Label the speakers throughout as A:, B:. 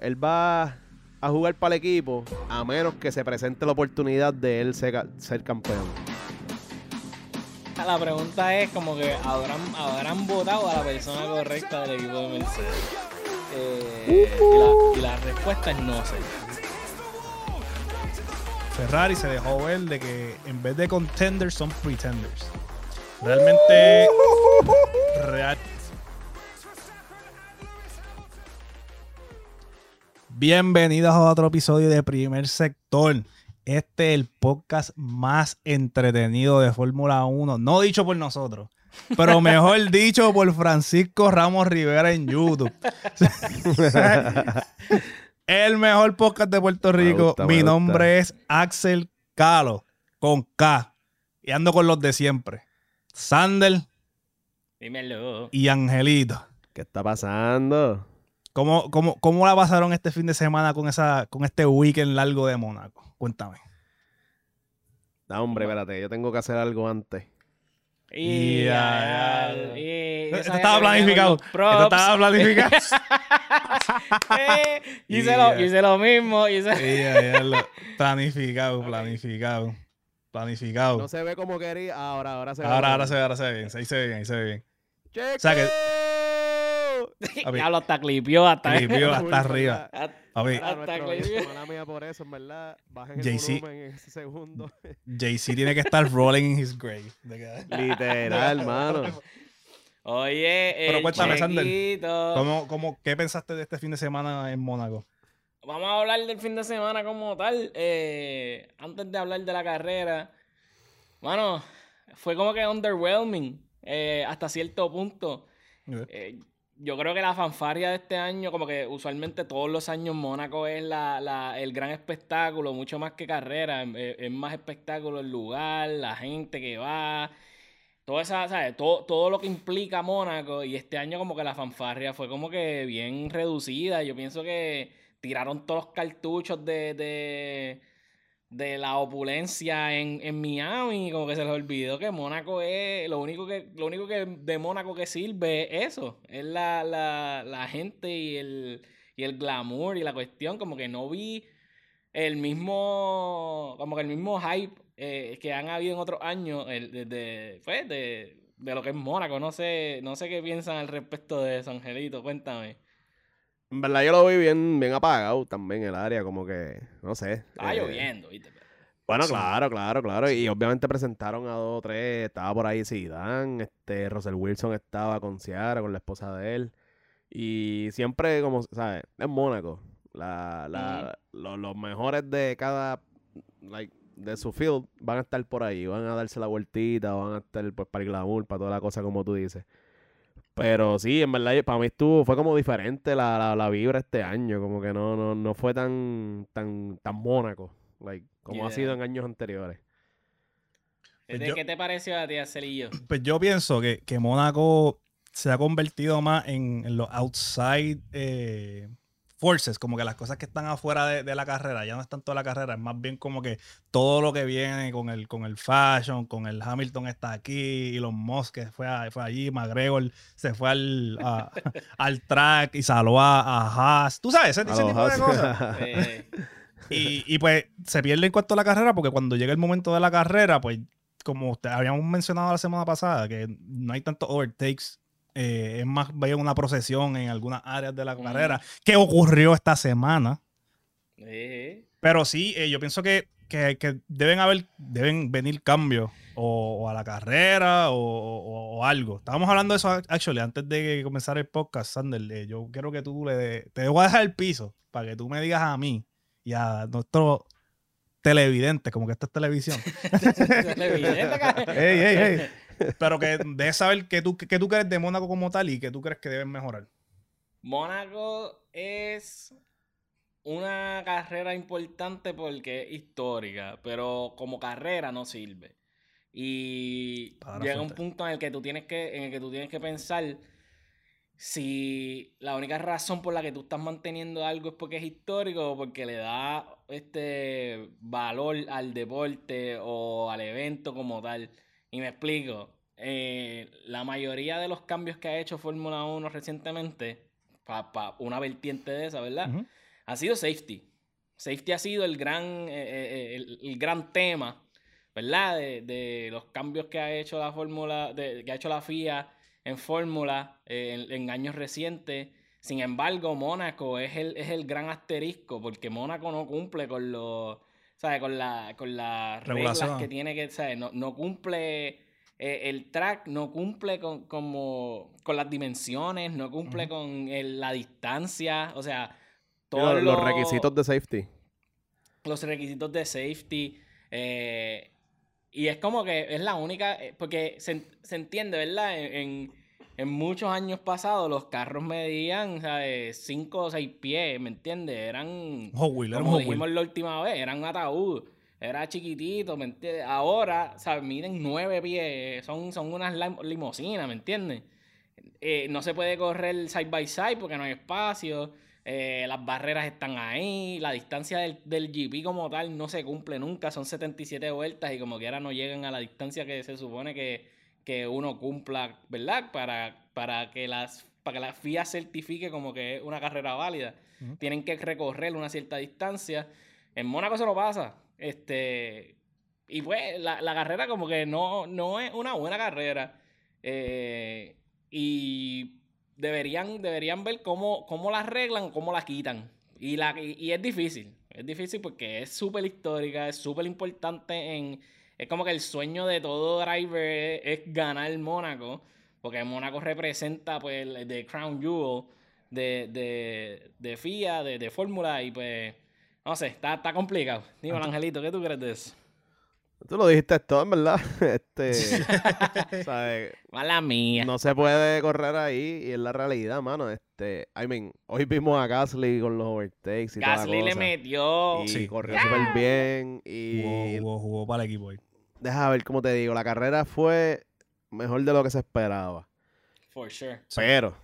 A: Él va a jugar para el equipo a menos que se presente la oportunidad de él ser, ser campeón.
B: La pregunta es como que habrán, habrán votado a la persona correcta del equipo de Mercedes. Eh, y, la, y la respuesta es no sé.
C: Ferrari se dejó ver de que en vez de contenders son pretenders. Realmente real. Bienvenidos a otro episodio de Primer Sector. Este es el podcast más entretenido de Fórmula 1. No dicho por nosotros, pero mejor dicho por Francisco Ramos Rivera en YouTube. el mejor podcast de Puerto
A: Me
C: Rico.
A: gusta, me
C: Mi
A: gusta.
C: nombre es Axel Calo, con K. Y ando con los de siempre. Sander
B: Dímelo.
C: y Angelito.
A: ¿Qué está pasando?
C: ¿Cómo, cómo, cómo la pasaron este fin de semana con, esa, con este weekend largo de Mónaco? Cuéntame.
A: No, hombre, espérate, yo tengo que hacer algo antes.
B: Y,
C: Ya, Esto estaba planificado. Esto estaba planificado.
B: Eh, hice,
C: Y
B: lo, hice lo mismo. Hice...
C: Lo- planificado, planificado. Planificado.
A: No se ve como quería. Ahora, ahora se ve.
C: ahora, ahora se ve, ahora se ve bien. Ahí se ve bien, ahí se ve bien.
A: ¡Cheque!
C: O sea que- Papi,
B: Ya lo hasta clipió hasta
C: clipió hasta arriba.
B: Hasta
A: mía por eso, en verdad. Bajen el
C: Jay-Z.
A: volumen en ese segundo.
C: Jay-Z tiene que estar rolling in his grave.
A: Literal, hermano.
B: Oye,
C: Pero
B: el
C: cuéntame, Sander,
B: Chequito.
C: ¿Cómo, cómo, ¿Qué pensaste de este fin de semana en Mónaco?
B: Vamos a hablar del fin de semana como tal. Eh, antes de hablar de la carrera, bueno, fue como que underwhelming eh, hasta cierto punto. Eh, yo creo que la fanfarria de este año, como que usualmente todos los años Mónaco es la, la- el gran espectáculo, mucho más que carrera. Es, más espectáculo el lugar, la gente que va. Todo, esa, ¿sabes? Todo, todo lo que implica Mónaco. Y este año como que la fanfarria fue como que bien reducida. Yo pienso que tiraron todos los cartuchos de, de, de la opulencia en, en Miami. Como que se les olvidó que Mónaco es. Lo único que, lo único que de Mónaco que sirve es eso. Es la, la, la gente y el, y el glamour y la cuestión. Como que no vi el mismo. Como que el mismo hype eh, que han habido en otros años. El, de, pues, de, de lo que es Mónaco. No sé, no sé qué piensan al respecto de eso, Angelito. Cuéntame.
A: En verdad yo lo vi bien, bien apagado también el área, como que, no sé.
B: Estaba
A: eh,
B: lloviendo, ¿viste?
A: Bueno,
C: Sí.
A: claro, claro, claro. Y obviamente presentaron a dos o tres. Estaba por ahí Zidane, este, Russell Wilson estaba con Ciara, con la esposa de él. Y siempre, como, ¿sabes? Es Mónaco. La, la, lo- los mejores de cada, like, de su field van a estar por ahí. Van a darse la vueltita, van a estar pues, para el glamour, para toda la cosa como tú dices. Pero sí, en verdad, para mí estuvo, fue como diferente la, la, la vibra este año. Como que no, no, no fue tan, tan, tan Mónaco. Like, como ha sido en años anteriores.
C: Pues
B: ¿De
C: yo-
B: ¿Qué te pareció a ti, Celillo?
C: Pues yo pienso que, que Mónaco se ha convertido más en, en los outside eh, forces, como que las cosas que están afuera de, de la carrera, ya no es tanto la carrera, es más bien como que todo lo que viene con el, con el fashion, con el Hamilton está aquí, y los Musk que fue, a- fue allí, McGregor se fue al, a- al track y saludó a, a Haas. Tú sabes, ese, tipo de cosas. Y, y, pues se pierde en cuanto a la carrera, porque cuando llega el momento de la carrera, pues como usted, habíamos mencionado la semana pasada, que no hay tantos overtakes, eh, es más vaya una procesión en algunas áreas de la
B: Mm.
C: carrera, que ocurrió esta semana.
B: eh,
C: Pero sí, eh, yo pienso que, que- que deben haber, deben venir cambios o, o a la carrera o, o- o algo. Estábamos hablando de eso, actually, antes de comenzar el podcast, Sander. eh, yo quiero que tú le de- te voy a dejar el piso para que tú me digas a mí y a nuestros televidentes, como que esto es televisión.
B: televidente,
C: ey, ey, ey. Pero que dejes saber que tú, que tú crees de Mónaco como tal y que tú crees que deben mejorar.
B: Mónaco es una carrera importante porque es histórica, pero como carrera no sirve. Y llega un punto en el que tú tienes que, en el que tú tienes que pensar si la única razón por la que tú estás manteniendo algo es porque es histórico o porque le da este valor al deporte o al evento como tal. Y me explico. eh, la mayoría de los cambios que ha hecho Fórmula 1 recientemente para una vertiente de esa, ¿verdad? Ha sido safety. Safety ha sido el gran, eh, eh, el, gran tema, ¿verdad? De, los cambios que ha hecho la fórmula, que ha hecho la FIA en fórmula en, años recientes. Sin embargo, Mónaco es el, es el gran asterisco, porque Mónaco no cumple con los, ¿sabes? Con, la, con las reglas que tiene que, ¿sabes? No, no cumple eh, el track no cumple con, como, con las dimensiones, no cumple con la distancia, o sea,
A: todos los, requisitos de safety.
B: Los requisitos de safety. Eh, y es como que es la única, eh, porque se, entiende, ¿verdad? En, muchos años pasados los carros medían 5 o 6 pies, ¿me entiendes? Eran, como dijimos la última vez, eran un ataúd era chiquitito, ¿me entiendes? Ahora, ¿sabes? Miden nueve pies, son, son unas limosinas, ¿me entiendes? Eh, no se puede correr side by side porque no hay espacio, eh, las barreras están ahí, la distancia del, del, GP como tal no se cumple nunca, son 77 vueltas y como quiera no llegan a la distancia que se supone que, uno cumpla, ¿verdad? Para, para, que las, para que la FIA certifique como que es una carrera válida. Tienen que recorrer una cierta distancia. En Mónaco se lo pasa. Este, y pues la, carrera como que no, no es una buena carrera. Eh, y deberían, deberían ver cómo, cómo la arreglan, cómo la quitan. Y, la, y, es difícil. Es difícil porque es súper histórica, es súper importante en... Es como que el sueño de todo driver es, ganar Mónaco. Porque Mónaco representa pues el de Crown Jewel de, de, de FIA, de, de Fórmula. Y pues no sé, está, está complicado. Dime, Angelito, ¿qué tú crees de eso?
A: Tú lo dijiste todo, en verdad. Este, ¿sabes?
B: Mala mía.
A: No se puede correr ahí y es la realidad, mano. Este, I mean, hoy vimos a Gasly con los overtakes y
B: Gasly le metió.
A: Y sí. corrió súper bien. Y
C: jugó, jugó, para el equipo.
A: Deja ver cómo te digo. La carrera fue mejor de lo que se esperaba.
B: For sure.
A: Pero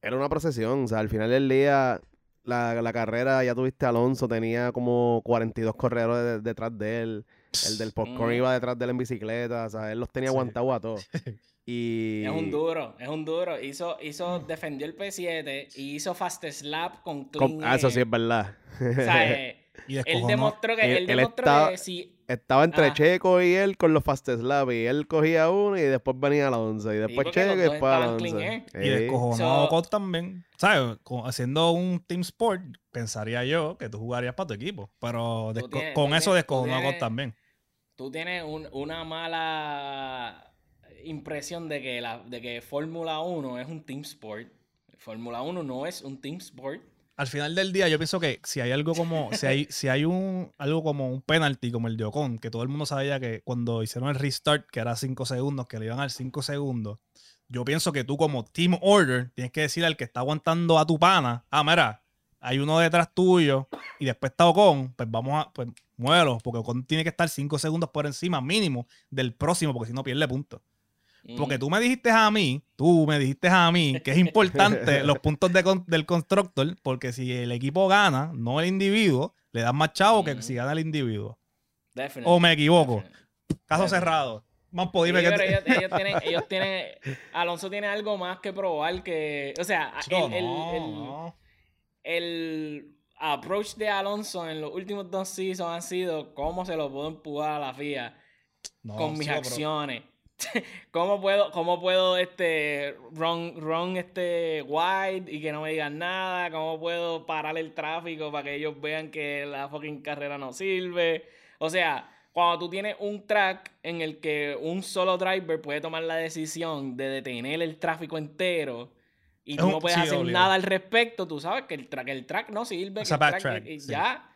A: era una procesión. O sea, al final del día la, la, carrera, ya tuviste Alonso, tenía como 42 corredores detrás de él. El del popcorn mm. iba detrás de él en bicicleta, o sea, él los tenía aguantados a todos. Y...
B: Es un duro, es un duro. Hizo, hizo, defendió el P7 y hizo fast slap con clean.
A: ah, eso sí es verdad.
B: O sea, eh, él demostró que, él, demostró que si
A: estaba entre Checo y él con los fast slap y él cogía uno y después venía Alonso y después Checo y después Alonso. ¿eh?
C: Y descojonado so, también. ¿Sabes? Haciendo un team sport, pensaría yo que tú jugarías para tu equipo. Pero con eso descojonado también.
B: Tú tienes una mala impresión de que, la, de que Fórmula 1 es un team sport. Fórmula 1 no es un team sport
C: al final del día yo pienso que si hay algo como si hay si hay un algo como un penalty como el de Ocon que todo el mundo sabía que cuando hicieron el restart que era 5 segundos que le iban al 5 segundos yo pienso que tú como team order tienes que decir al que está aguantando a tu pana ah mira hay uno detrás tuyo y después está Ocon pues vamos a pues muévelo porque Ocon tiene que estar 5 segundos por encima mínimo del próximo porque si no pierde puntos porque tú me dijiste a mí, tú me dijiste a mí que es importante los puntos del constructor, porque si el equipo gana, no el individuo, le das más chavo que si gana el individuo. O me equivoco. Caso cerrado. Más
B: ellos, tienen, ellos tienen. Alonso tiene algo más que probar que. O sea, el, el, approach de Alonso en los últimos dos seasons ha sido cómo se lo puedo empujar a la FIA con mis acciones. ¿Cómo puedo, cómo puedo este run, run este wide y que no me digan nada? ¿Cómo puedo parar el tráfico para que ellos vean que la fucking carrera no sirve? O sea, cuando tú tienes un track en el que un solo driver puede tomar la decisión de detener el tráfico entero y tú no puedes hacer nada al respecto, tú sabes que el track, el track no sirve. que el track, Ya.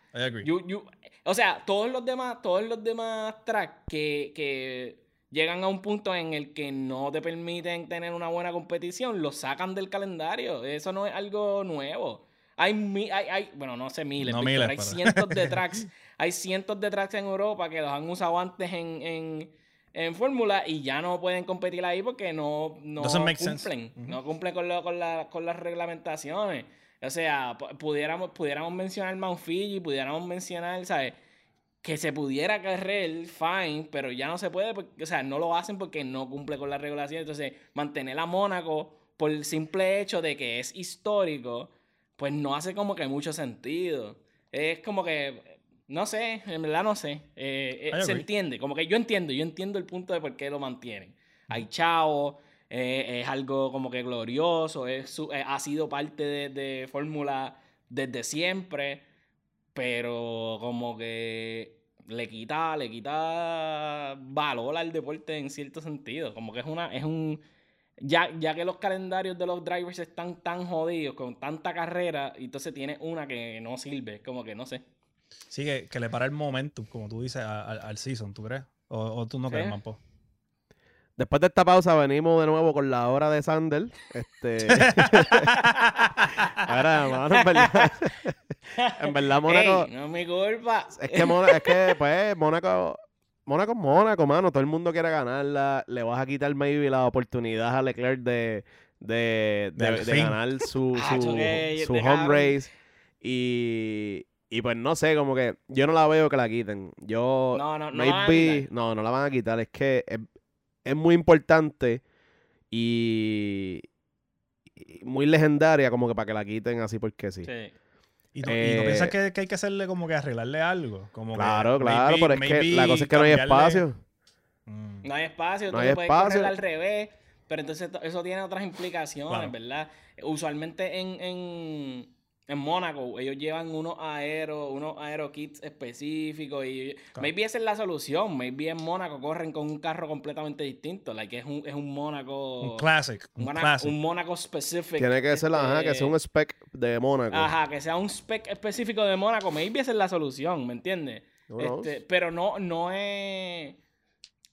B: o sea, todos los demás, todos los demás tracks que, que llegan a un punto en el que no te permiten tener una buena competición, lo sacan del calendario. Eso no es algo nuevo. Hay, hay, hay bueno, no sé miles, pero hay cientos de tracks. hay cientos de tracks en Europa que los han usado antes en, en, en Fórmula y ya no pueden competir ahí porque no, no cumplen. No cumplen con, lo, con, la, con las reglamentaciones. O sea, pudiéramos, pudiéramos mencionar Mount Fiji, pudiéramos mencionar, ¿sabes? Que se pudiera correr, fine, pero ya no se puede, porque, o sea, no lo hacen porque no cumple con la regulación. Entonces, mantener a Mónaco por el simple hecho de que es histórico, pues no hace como que mucho sentido. Es como que, no sé, en verdad no sé. Eh, eh, se entiende, como que yo entiendo, yo entiendo el punto de por qué lo mantienen. Hay chavo, eh, es algo como que glorioso, es, ha sido parte de, de Fórmula desde siempre, pero como que le quita, le quita valor al deporte en cierto sentido. Como que es una, es un. Ya, ya que los calendarios de los drivers están tan jodidos con tanta carrera, entonces tiene una que no sirve, como que no sé.
C: Sí, que, le para el momento, como tú dices, al, season, ¿tú crees? ¿O, tú no crees, Mampo?
A: Después de esta pausa venimos de nuevo con la hora de Sandel. Este... Ahora, mano, en verdad. en verdad, Mónaco.
B: no es mi culpa.
A: Es que, es que pues, Mónaco. Mónaco es Mónaco, mano. Todo el mundo quiere ganarla. Le vas a quitar maybe la oportunidad a Leclerc de, de, de, ganar su, ah, su, home race. Y, y pues no sé, como que yo no la veo que la quiten. Yo.
B: No, no,
A: no. no, no la van a quitar. Es que es muy importante y, muy legendaria como que para que la quiten así porque sí.
C: ¿Y, no, piensas que, hay que hacerle como que arreglarle algo? Como
A: claro, claro, pero es que la cosa es que no hay espacio.
B: Mm. No hay espacio, no tú hay puedes espacio. al revés, pero entonces eso tiene otras implicaciones, ¿verdad? Usualmente en en Mónaco, ellos llevan unos aero, unos aero kits específicos y maybe esa es la solución. Maybe en Mónaco corren con un carro completamente distinto. Like es un, es un Mónaco.
C: Un classic.
B: Un, un Mónaco specific.
A: Tiene que ser, ajá, que sea un spec de Mónaco.
B: Ajá, que sea un spec específico de Mónaco. Maybe esa es la solución, ¿me entiendes? Este, pero no, no es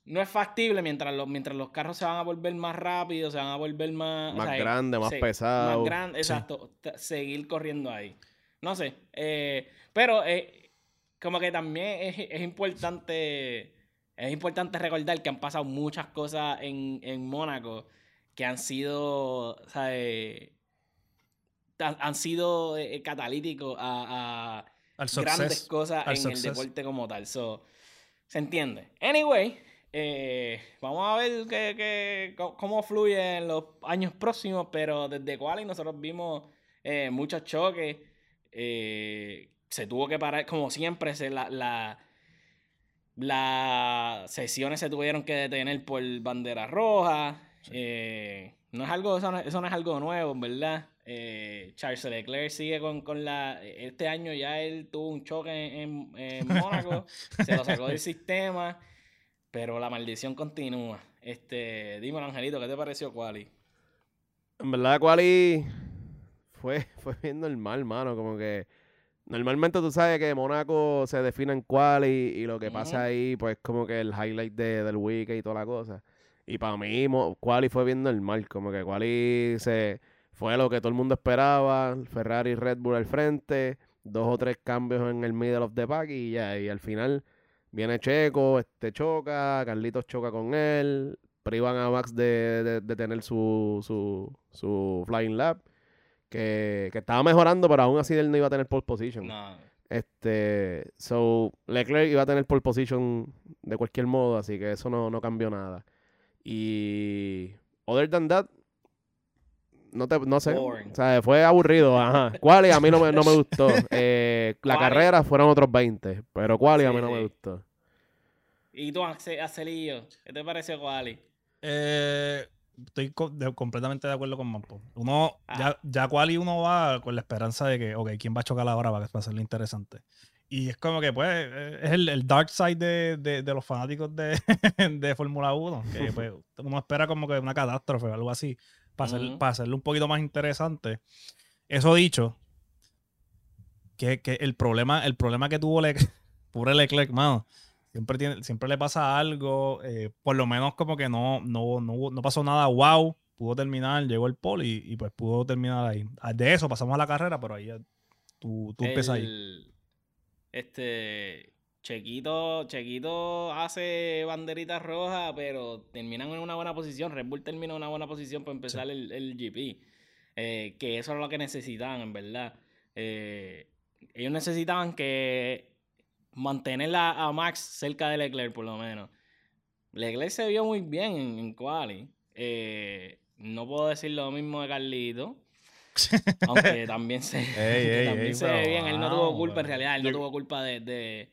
B: no es factible mientras los, mientras los carros se van a volver más rápidos, se van a volver más...
A: Más grandes, más pesados.
B: Más grandes, exacto. Seguir corriendo ahí. No sé. Eh, pero eh, como que también es, importante... Es importante recordar que han pasado muchas cosas en, en Mónaco que han sido... ¿sabes? Han, sido eh, catalíticos a, grandes cosas en el deporte como tal. So, se entiende. Anyway, eh, vamos a ver que, cómo fluye en los años próximos, pero desde Quali nosotros vimos eh, muchos choques. Eh, se tuvo que parar, como siempre, se, la, las sesiones se tuvieron que detener por bandera roja. no es algo, eso no, es algo nuevo, ¿verdad? Charles Leclerc sigue con, la. Este año ya él tuvo un choque en, en Mónaco, se lo sacó del sistema. Pero la maldición continúa. Este, dímelo, Angelito, ¿qué te pareció Quali?
A: En verdad, Quali fue, fue bien normal, mano. Como que normalmente tú sabes que Monaco se define en Quali y lo que pasa ahí, pues como que el highlight de, del weekend y toda la cosa. Y para mí, Quali fue bien normal. Como que Quali se, fue lo que todo el mundo esperaba. Ferrari y Red Bull al frente. Dos o tres cambios en el middle of the pack y ya. Y al final Viene Checo, este choca, Carlitos choca con él, privan a Max de, tener su, su, su flying lap, que, estaba mejorando, pero aún así él no iba a tener pole position. Este, so, Leclerc iba a tener pole position de cualquier modo, así que eso no, cambió nada. Y, other than that, no, te, no sé. O sea, fue aburrido. Ajá. Quali a mí no me, no me gustó. Eh, la carrera fueron otros 20, pero Quali a mí no me gustó.
B: ¿Y tú, Acelillo? ¿Qué te pareció Quali?
C: Eh, estoy completamente de acuerdo con Mampo. Uno, ah. ya, ya Quali uno va con la esperanza de que, ok, ¿quién va a chocar ahora para, hacerlo interesante? Y es como que, pues, es el, dark side de, de, los fanáticos de, de Fórmula 1. Que pues, uno espera como que una catástrofe o algo así para, hacerlo un poquito más interesante. Eso dicho, que, el, problema, el problema que tuvo Leclerc, pobre Leclerc, mano, siempre, tiene, siempre le pasa algo, eh, por lo menos como que no, no, no, pasó nada wow, pudo terminar, llegó el pole y, pues pudo terminar ahí. Ah, de eso pasamos a la carrera, pero ahí tú, tú empiezas ahí.
B: Este, Chequito, Chequito hace banderitas rojas, pero terminan en una buena posición. Red Bull termina en una buena posición para empezar el, GP. Eh, que eso es lo que necesitaban, en verdad. Eh, ellos necesitaban que mantener a, Max cerca de Leclerc, por lo menos. Leclerc se vio muy bien en, en Quali. Eh, no puedo decir lo mismo de Carlito. aunque también se,
C: Ey, ey,
B: también
C: ey,
B: se ve bien. Él no tuvo culpa, en realidad. Él no tuvo culpa de, de,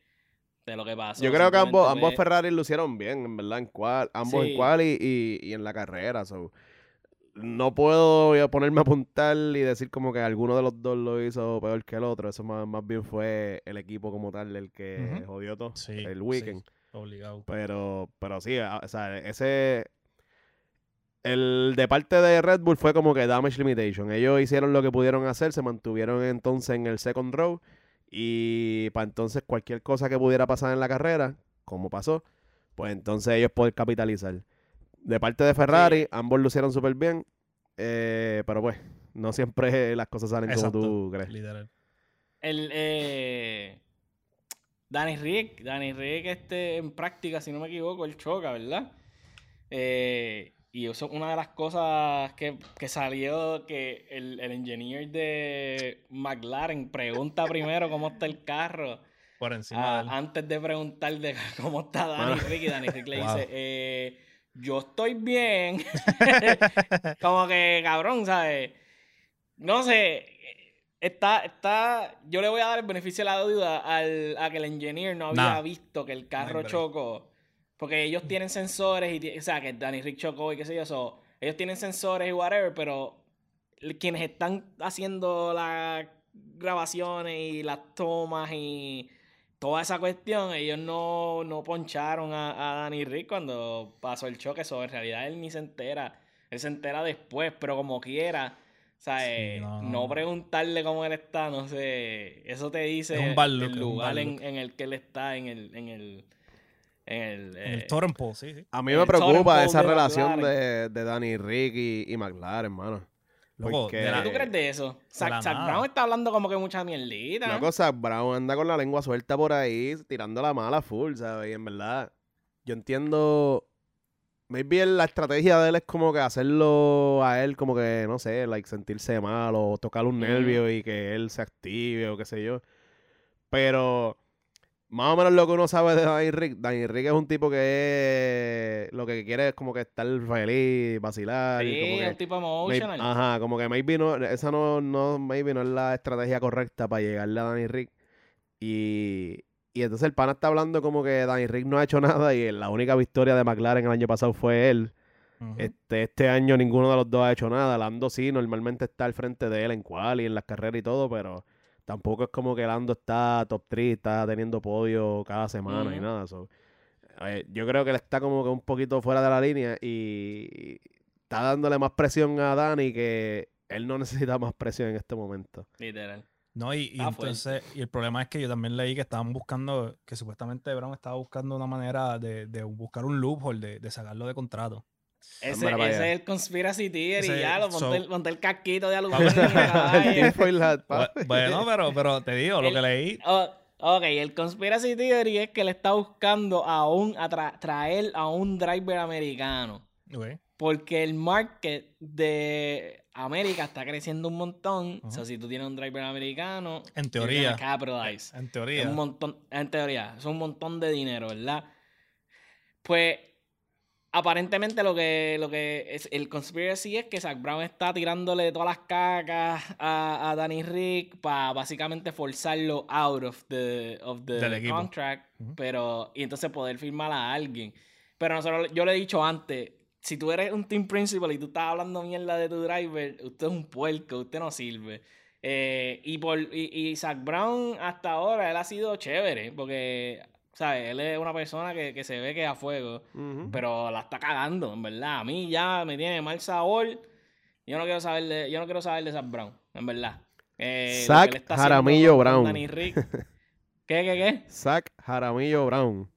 B: de lo que pasó.
A: Yo creo que ambos,
B: simplemente
A: ambos
B: fue-
A: Ferrari lucieron bien, en verdad, en cual, ambos
B: Sí.
A: en cual y, y- y en la carrera. so. No puedo ponerme a apuntar y decir como que alguno de los dos lo hizo peor que el otro. Eso más, más bien fue el equipo como tal el que jodió todo
C: Sí,
A: el
C: sí.
A: weekend.
C: Obligado.
A: Pero, pero sí, o sea, ese. El de parte de Red Bull fue como que damage limitation. Ellos hicieron lo que pudieron hacer, se mantuvieron entonces en el second row. Y para entonces cualquier cosa que pudiera pasar en la carrera, como pasó, pues entonces ellos poder capitalizar. De parte de Ferrari, ambos lucieron súper bien. eh, pero pues, no siempre las cosas salen
C: Exacto.
A: como tú crees.
C: Literal.
B: El, eh, Danny Rick, Danny Rick este, en práctica, si no me equivoco, él choca, ¿verdad? Eh, y eso es una de las cosas que, que salió, que el, el engineer de McLaren pregunta primero cómo está el carro,
C: Por encima
B: ah,
C: de
B: antes de preguntar de cómo está Danny
A: Mano.
B: Rick, y Danny Rick le
C: Wow.
B: dice, eh, yo estoy bien. Como que, cabrón, ¿sabes? No sé. Está, está. Yo le voy a dar el beneficio de la duda al, a que el engineer no había
C: Nah.
B: visto que el carro chocó. Porque ellos tienen sensores y. O sea, que Danny Rick chocó y qué sé yo. so, ellos tienen sensores y whatever, pero quienes están haciendo las grabaciones y las tomas y toda esa cuestión, ellos no, no poncharon a, a Danny Rick cuando pasó el choque. Eso en realidad él ni se entera. Él se entera después, pero como quiera. O sea,
C: Sí, no,
B: no,
C: no.
B: preguntarle cómo él está, no sé. Eso te dice
C: look,
B: el lugar en, en el que él está, en el, en el, en el,
C: En el
B: eh,
C: totem pole, sí, sí.
A: A mí me preocupa esa
B: de
A: relación de, de Danny Rick y, y McLaren, hermano.
C: Loco,
A: Porque-
C: de
B: ¿Qué tú crees de eso? Zac,
C: la
B: Zac
C: nada.
B: Brown está hablando como que mucha mierdita.
A: La cosa, Brown anda con la lengua suelta por ahí, tirando la mala full, ¿sabes? Y en verdad, yo entiendo. Maybe la estrategia de él es como que hacerlo a él, como que, no sé, like sentirse mal o tocar un nervio y que él se active o qué sé yo. Pero, más o menos lo que uno sabe de Danny Rick, Danny Rick es un tipo que es- lo que quiere es como que estar feliz, vacilar. y
B: Sí,
A: como
B: es
A: que,
B: un tipo
A: May-
B: emotional.
A: Ajá, como que maybe no, esa no, no, maybe no es la estrategia correcta para llegarle a Danny Rick. Y, y entonces el pana está hablando como que Danny Rick no ha hecho nada y la única victoria de McLaren el año pasado fue él. Este, este año ninguno de los dos ha hecho nada. Lando sí, normalmente está al frente de él en cual y en las carreras y todo, pero tampoco es como que Lando está top 3, está teniendo podio cada semana y nada. so, eh, yo creo que él está como que un poquito fuera de la línea y está dándole más presión a Dani que él no necesita más presión en este momento.
B: Literal.
C: No, y,
B: fuerte.
C: entonces, y el problema es que yo también leí que estaban buscando, que supuestamente Brown estaba buscando una manera de, de buscar un loophole, de, de sacarlo de contrato.
B: Ese, ese es el conspiracy theory.
C: Ese-
B: ya lo ponte,
C: so-
B: el, ponte el casquito de
A: papi.
C: Bueno, pero, pero te digo, lo que leí.
B: Oh, ok, el conspiracy theory es que le está buscando a un, a tra- traer a un driver americano. Porque el market de América está creciendo un montón. O sea, si tú tienes un driver americano,
C: En teoría.
B: capitalize.
C: En
B: Es
C: teoría.
B: un montón, en teoría, es un montón de dinero, ¿verdad? Pues aparentemente lo que, lo que es el conspiracy es que Zach Brown está tirándole todas las cacas a, a Danny Rick para básicamente forzarlo out of the, of the contract, pero y entonces poder firmar a alguien. Pero nosotros, yo le he dicho antes, si tú eres un team principal y tú estás hablando mierda de tu driver, usted es un puerco, usted no sirve. Eh, y, por, y, y Zach Brown hasta ahora, él ha sido chévere, porque, ¿sabes? Él es una persona que, que se ve que es a fuego, pero la está cagando, en verdad. A mí ya me tiene mal sabor. Yo no quiero saber de, yo no quiero saber de Zach Brown, en verdad. Eh,
A: Zach
B: está
A: Jaramillo Brown.
B: Danny Rick. ¿Qué, qué, qué?
A: Zach Jaramillo Brown.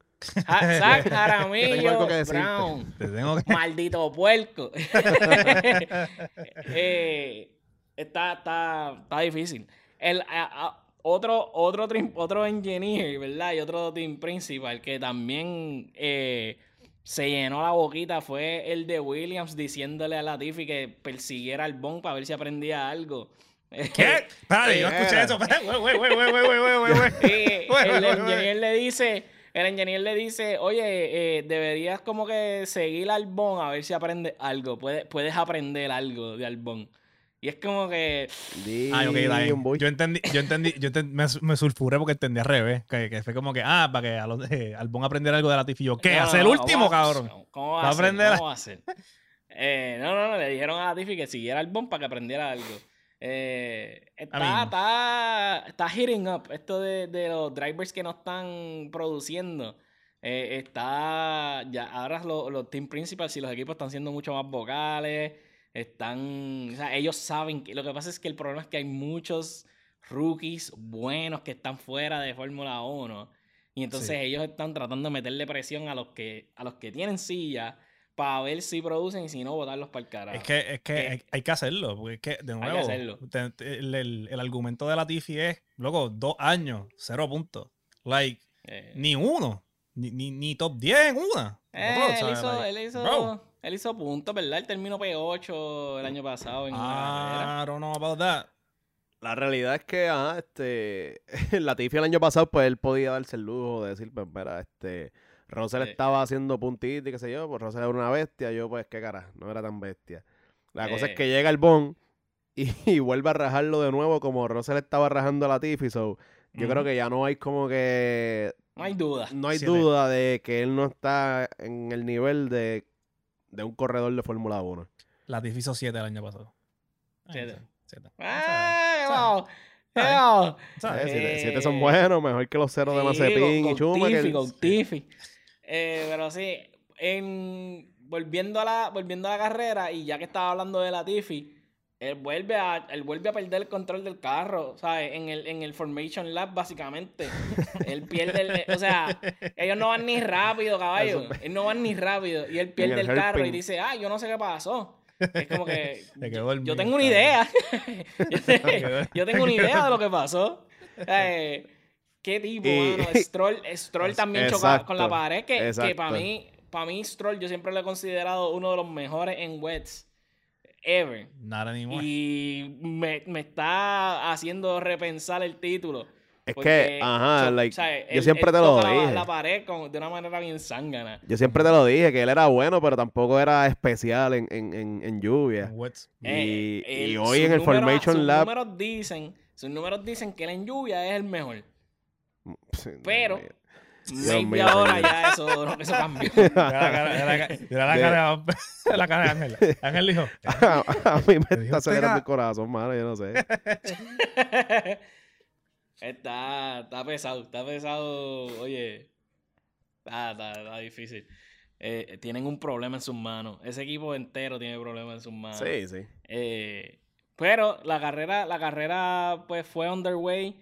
B: Ja- Zach Jaramillo. Brown.
C: Te tengo que.
B: Maldito puerco. Eh, está, está, está difícil. El, a- a- otro, otro, otro engineer, ¿verdad? Y otro team principal que también eh, se llenó la boquita fue el de Williams diciéndole a Latifi que persiguiera al Bond para ver si aprendía algo.
C: ¿Qué? Vale, yo escuché eso.
B: El engineer le dice, el ingeniero le dice, oye, eh, deberías como que seguir al Bond a ver si aprende algo. Puedes, puedes aprender algo de Albon. Y es como que.
C: Ah, ok, Yo entendí, yo entendí, yo me, me, sulfuré porque entendí al revés. Que, que, fue como que, ah, para que a los, eh, Albon aprendiera algo de la Y yo, ¿qué? ¿Hacer el último, cabrón?
B: ¿Cómo va a, aprender? ¿Cómo va a hacer? Eh, no, no, no, le dijeron a Latifi que siguiera Albon para que aprendiera algo. Eh, está, está, está hitting up esto de, de, los drivers que no están produciendo. Eh, está ya ahora los, los team principals y los equipos están siendo mucho más vocales. Están, o sea, ellos saben que lo que pasa es que el problema es que hay muchos rookies buenos que están fuera de Fórmula 1 y entonces ellos están tratando de meterle presión a los que a los que tienen silla para ver si producen y si no botarlos para el carajo.
C: Es que, es que hay, que hacerlo, porque es que, de nuevo, el, el, argumento de la Tiffy es, loco, dos años, cero puntos. Like, eh. ni uno, ni, ni, ni, top 10 en una.
B: Eh, él, hizo, él, hizo, él hizo puntos, ¿verdad? Él terminó P8 el año pasado en
C: ah, I don't know about that.
A: La realidad es que, ah, este, Latifi el año pasado, pues él podía darse el lujo de decir, pues, mira, este, Russell estaba haciendo puntitos y qué sé yo, pues Russell era una bestia, yo pues qué cara, no era tan bestia. La cosa es que llega el Bon y, vuelve a rajarlo de nuevo como Russell estaba rajando a Latifi, so yo creo que ya no hay como que...
B: No hay duda.
A: No hay duda de que él no está en el nivel de, de un corredor de Fórmula 1.
C: Latifi hizo 7 el año pasado.
B: 7. ¡Ah, wow!
A: Siete, son buenos, mejor que los ceros de Mazepin y Schumacher.
B: Tiffy, eh, pero sí, en, volviendo, a la, volviendo a la carrera, y ya que estaba hablando de la Tiffy, él vuelve a, él vuelve a perder el control del carro, ¿sabes? En el, en el Formation Lab, básicamente. él pierde el, O sea, ellos no van ni rápido, caballo. Él no van ni rápido. Y él pierde el, carro y dice, ah, yo no sé qué pasó. Es como que. yo, tengo una idea. yo tengo una idea de lo que pasó. Eh, ¿Qué tipo, mano? Stroll, Stroll también chocó con la pared. Que, que para mí, para mí, Stroll, yo siempre lo he considerado uno de los mejores en wets ever.
C: Not anymore.
B: Y me, me está haciendo repensar el título.
A: Es que, ajá, like, yo siempre te lo dije.
B: La, pared de una manera bien zángana.
A: Yo siempre te lo dije, que él era bueno, pero tampoco era especial en, en, en, lluvia. y, eh, y, hoy en el Formation Lab...
B: Sus números dicen, sus números dicen que él en lluvia es el mejor. Pero maybe ahora ya eso, eso cambió.
C: Era la cara, la la cara de Ángel. Ángel dijo.
A: A, mí me está acelerando el corazón, mano, yo no sé.
B: está, está pesado, está pesado. Oye, está, está, difícil. Eh, tienen un problema en sus manos. Ese equipo entero tiene problemas en sus manos.
A: Sí, sí.
B: Eh, pero la carrera, la carrera pues fue underway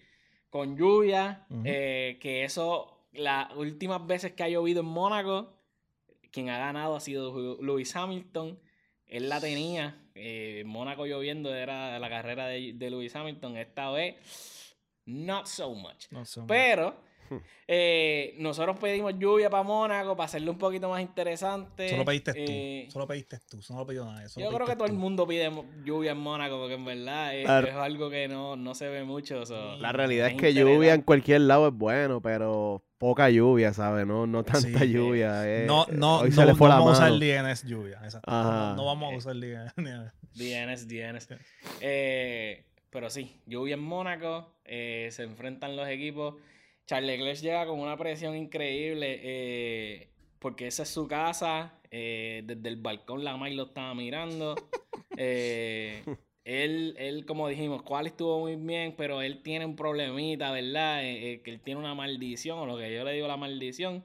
B: con lluvia, eh, que eso, las últimas veces que ha llovido en Mónaco, quien ha ganado ha sido Lewis Hamilton. Él la tenía, eh, Mónaco lloviendo era la carrera de, de Lewis Hamilton. Esta vez, not so much. Pero eh, nosotros pedimos lluvia para Mónaco para hacerlo un poquito más interesante.
C: Solo pediste tú. Eh, solo pediste tú. Solo pidió nada.
B: yo creo que todo el mundo pide lluvia en Mónaco porque en verdad es, algo que no, no, se ve mucho.
A: la realidad es, que lluvia en cualquier lado es bueno, pero poca lluvia, ¿sabes? No, no tanta lluvia.
C: Eh, no, no, hoy no, se le fue no vamos a usar DNS lluvia. No, no, vamos a usar DNS.
B: DNS, DNS. Eh, pero sí, lluvia en Mónaco. se enfrentan los equipos. Charles Leclerc llega con una presión increíble eh, porque esa es su casa. Eh, desde el balcón la May lo estaba mirando. Eh, él, él, como dijimos, cuál estuvo muy bien, pero él tiene un problemita, ¿verdad? que él tiene una maldición, o lo que yo le digo la maldición.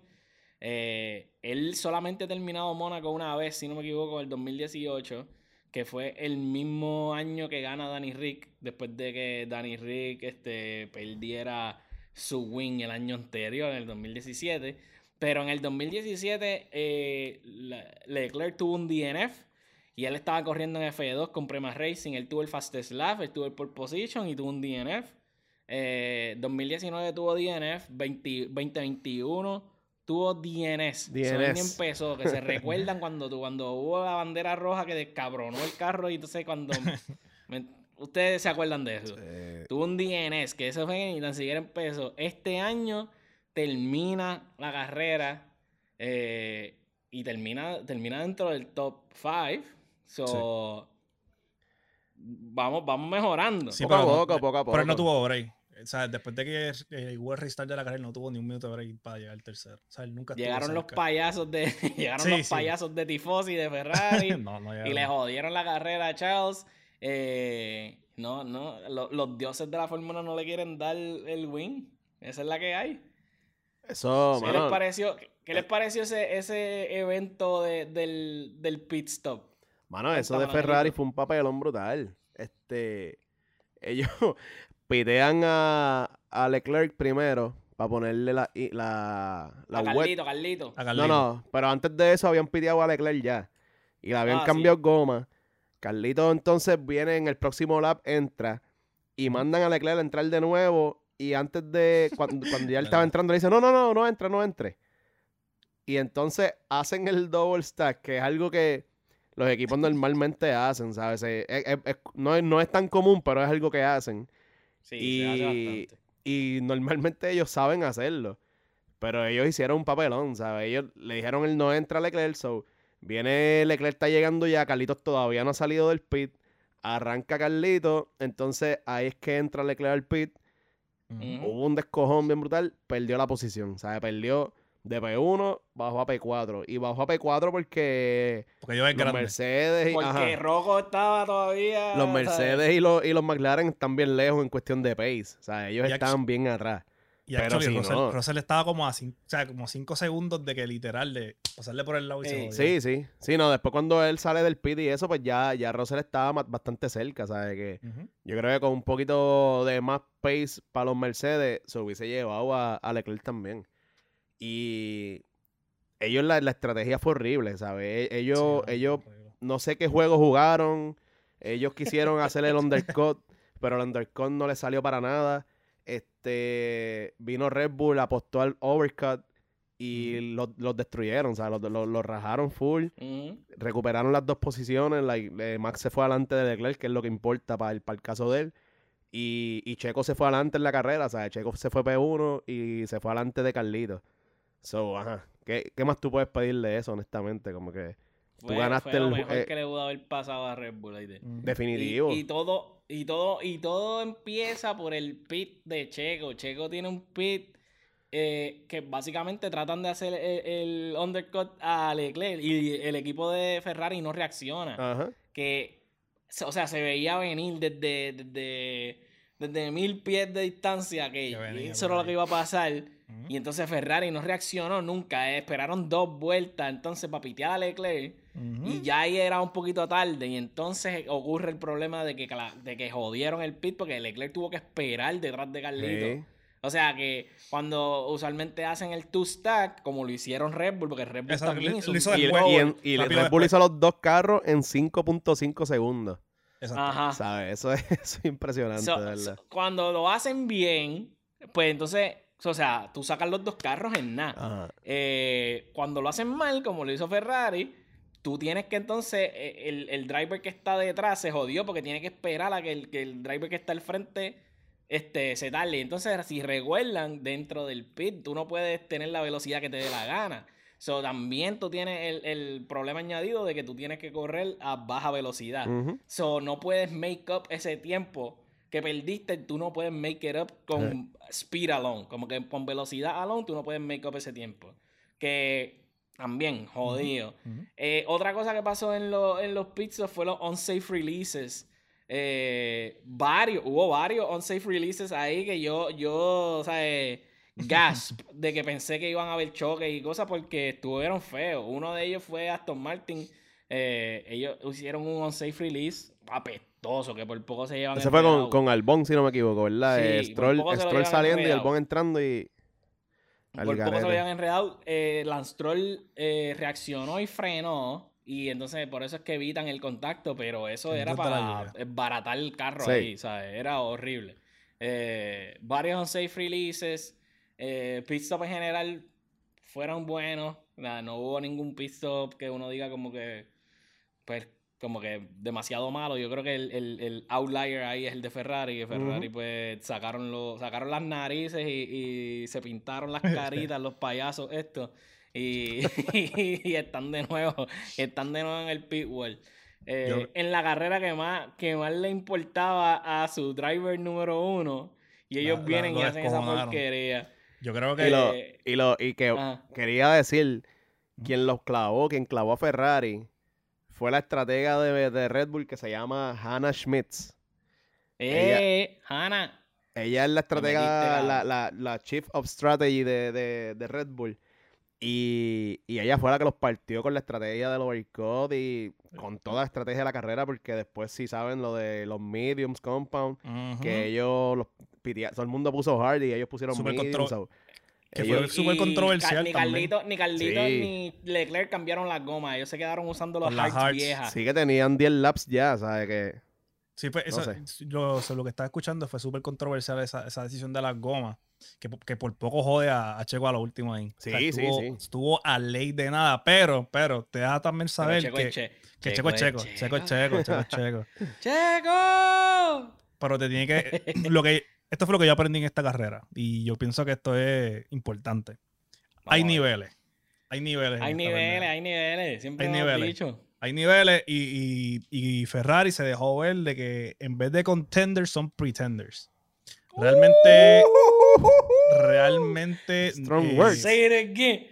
B: él solamente ha terminado Mónaco una vez, si no me equivoco, en el 2018, que fue el mismo año que gana Danny Rick, después de que Danny Rick este, perdiera su win el año anterior, en el 2017. Pero en el 2017 eh, Leclerc tuvo un DNF y él estaba corriendo en F2 con Prema Racing. Él tuvo el fastest lap, él tuvo el pole position y tuvo un DNF. 2019 eh, tuvo DNF, 2021 tuvo DNS. DNS. empezó, que se recuerdan cuando, cuando hubo la bandera roja que descabronó el carro y entonces cuando... Ustedes se acuerdan de eso. Tuvo un DNS, que eso fue ni tan siquiera empezó. Este año termina la carrera eh, y termina, termina dentro del top 5. So, vamos, vamos mejorando.
A: poco a poco, poco a poco.
C: Pero él no tuvo break. O sea, después de que eh, hubo el restart de la carrera, no tuvo ni un minuto de break para llegar al tercero. O sea, él nunca
B: Llegaron los payasos de llegaron los payasos de Tifosi de Ferrari y le jodieron la carrera a Charles. Eh, no, no, los dioses de la Fórmula no le quieren dar el win. Esa es la que hay.
A: Eso,
B: ¿Qué les pareció, qué les pareció ese, ese evento del, del pit stop?
A: Mano, eso de Ferrari fue un papelón brutal. Este, ellos pitean a, a Leclerc primero para ponerle la, la,
B: la a Carlito, Carlito.
A: No, no, pero antes de eso habían piteado a Leclerc ya. Y le habían ah, cambiado goma. Carlito entonces viene en el próximo lap, entra y mandan a Leclerc a entrar de nuevo. Y antes de, cuando, ya él estaba entrando, le dice, no, no, no, no entre, no entre. Y entonces hacen el double stack, que es algo que los equipos normalmente hacen, ¿sabes? no, no, es tan común, pero es algo que hacen.
B: Sí, y, se hace bastante.
A: y normalmente ellos saben hacerlo. Pero ellos hicieron un papelón, ¿sabes? Ellos le dijeron el no entra a Leclerc, so viene Leclerc está llegando ya, Carlitos todavía no ha salido del pit, arranca Carlitos, entonces ahí es que entra Leclerc al pit, hubo un descojón bien brutal, perdió la posición, ¿sabes? Perdió de P1 bajó a P4. Y bajó a P4 porque,
C: porque yo los
A: Mercedes y,
B: Porque Rojo estaba todavía.
A: Los Mercedes y los, y los McLaren están bien lejos en cuestión de pace. O sea, ellos estaban bien atrás.
C: Y pero si Russell, estaba como a 5 o sea, como cinco segundos de que literal de pasarle por el lado y
A: se Sí, sí. Sí, no, después cuando él sale del pit y eso, pues ya, ya Russell estaba bastante cerca, ¿sabes? Que yo creo que con un poquito de más pace para los Mercedes se hubiese llevado a, a Leclerc también. Y ellos la, estrategia fue horrible, ¿sabes? E, ellos, ellos no sé qué juego jugaron. Ellos quisieron hacer el undercut, pero el undercut no les salió para nada. Este vino Red Bull, apostó al overcut y los, destruyeron, o sea, los, rajaron full. Recuperaron las dos posiciones. Eh, Max se fue adelante de Leclerc, que es lo que importa para el, para el caso de él. Y, y Checo se fue adelante en la carrera, o sea, Checo se fue P1 y se fue adelante de Carlitos. So, ajá. ¿Qué, más tú puedes pedirle eso, honestamente? Como que tú ganaste
B: fue lo
A: el
B: mejor eh, que le pudo haber pasado a Red Bull. Ahí
A: Definitivo.
B: Y, todo, y todo, y todo empieza por el pit de Checo. Checo tiene un pit eh, que básicamente tratan de hacer el, undercut a Leclerc y el equipo de Ferrari no reacciona. Ajá. Que, o sea, se veía venir desde, desde, desde mil pies de distancia que, eso era lo que iba a pasar. Y entonces Ferrari no reaccionó nunca. Eh, esperaron dos vueltas entonces para pitear a Leclerc. Y ya ahí era un poquito tarde. Y entonces ocurre el problema de que, de que jodieron el pit porque Leclerc tuvo que esperar detrás de Carlito. O sea que cuando usualmente hacen el two-stack, como lo hicieron Red Bull, porque Red Bull también hizo,
A: y, y, Red Bull hizo los dos carros en 5.5 segundos.
B: Ajá.
A: ¿Sabes? Eso es, impresionante, verdad.
B: cuando lo hacen bien, pues entonces o sea, tú sacas los dos carros en nada. Eh, cuando lo hacen mal, como lo hizo Ferrari, tú tienes que entonces, eh, el, driver que está detrás se jodió porque tiene que esperar a que el, que el driver que está al frente este, se tarde. Entonces, si recuerdan dentro del pit, tú no puedes tener la velocidad que te dé la gana. So, también tú tienes el, problema añadido de que tú tienes que correr a baja velocidad. So, no puedes make up ese tiempo que perdiste, tú no puedes make it up con speed alone. Como que con velocidad alone, tú no puedes make up ese tiempo. Que también, jodido. Eh, otra cosa que pasó en, en los pizzas fue los unsafe releases. Eh, varios, hubo varios unsafe releases ahí que yo, yo, o sea, eh, gasp de que pensé que iban a haber choques y cosas porque estuvieron feos. Uno de ellos fue Aston Martin. ellos hicieron un unsafe release que por poco se llevan.
A: Ese fue con, con, Albón, si no me equivoco, ¿verdad? Sí, Stroll, Stroll saliendo y Albón entrando y.
B: Por poco se lo habían enredado. Eh, Lance Stroll eh, reaccionó y frenó. Y entonces por eso es que evitan el contacto, pero eso era para baratar el carro ahí, ¿sabes? Era horrible. Eh, varios safe releases. Eh, pit stop en general fueron buenos. no hubo ningún pit stop que uno diga como que. Pues como que demasiado malo. Yo creo que el, el, el outlier ahí es el de Ferrari. Y Ferrari, pues, sacaron, lo, sacaron las narices y, y se pintaron las caritas, los payasos, estos. Y, y, están de nuevo, están de nuevo en el pit wall. Eh, en la carrera que más, que más le importaba a su driver número uno. Y ellos vienen y hacen esa porquería.
C: Yo creo que.
A: Y, lo, y, lo, y que quería decir, quien los clavó, quien clavó a Ferrari, fue la estratega de, de Red Bull que se llama Hannah Schmitz.
B: ¡Eh! Hannah.
A: Ella es la estratega, la, la, la, Chief of Strategy de, de, de Red Bull. Y, y, ella fue la que los partió con la estrategia del overcut y con toda la estrategia de la carrera, porque después sí saben lo de los mediums compound, que ellos los todo el mundo puso hard y ellos pusieron
C: super
A: mediums.
C: Que fue súper controversial.
B: Ni Carlito, ni, Carlito ni Leclerc cambiaron las gomas. Ellos se quedaron usando los hards, viejas.
A: Sí que tenían 10 laps ya, ¿sabes? Que,
C: sí, pues eso, lo, lo, que estaba escuchando fue súper controversial esa, esa decisión de las gomas que, que, por poco jode a, Checo a lo último ahí.
A: Sí, estuvo,
C: sí, sí. Estuvo a ley de nada, pero, pero te da también saber que, que Checo, es Checo, Checo es Checo, Checo es Checo.
B: ¡Checo!
C: Pero te tiene que, lo que, esto fue lo que yo aprendí en esta carrera y yo pienso que esto es importante. hay niveles. Hay niveles.
B: Hay niveles, hay niveles. Siempre hay niveles. Dicho.
C: Hay niveles y, y, y Ferrari se dejó ver de que en vez de contenders son pretenders. Realmente, realmente.
A: Strong eh, words.
B: Say it again.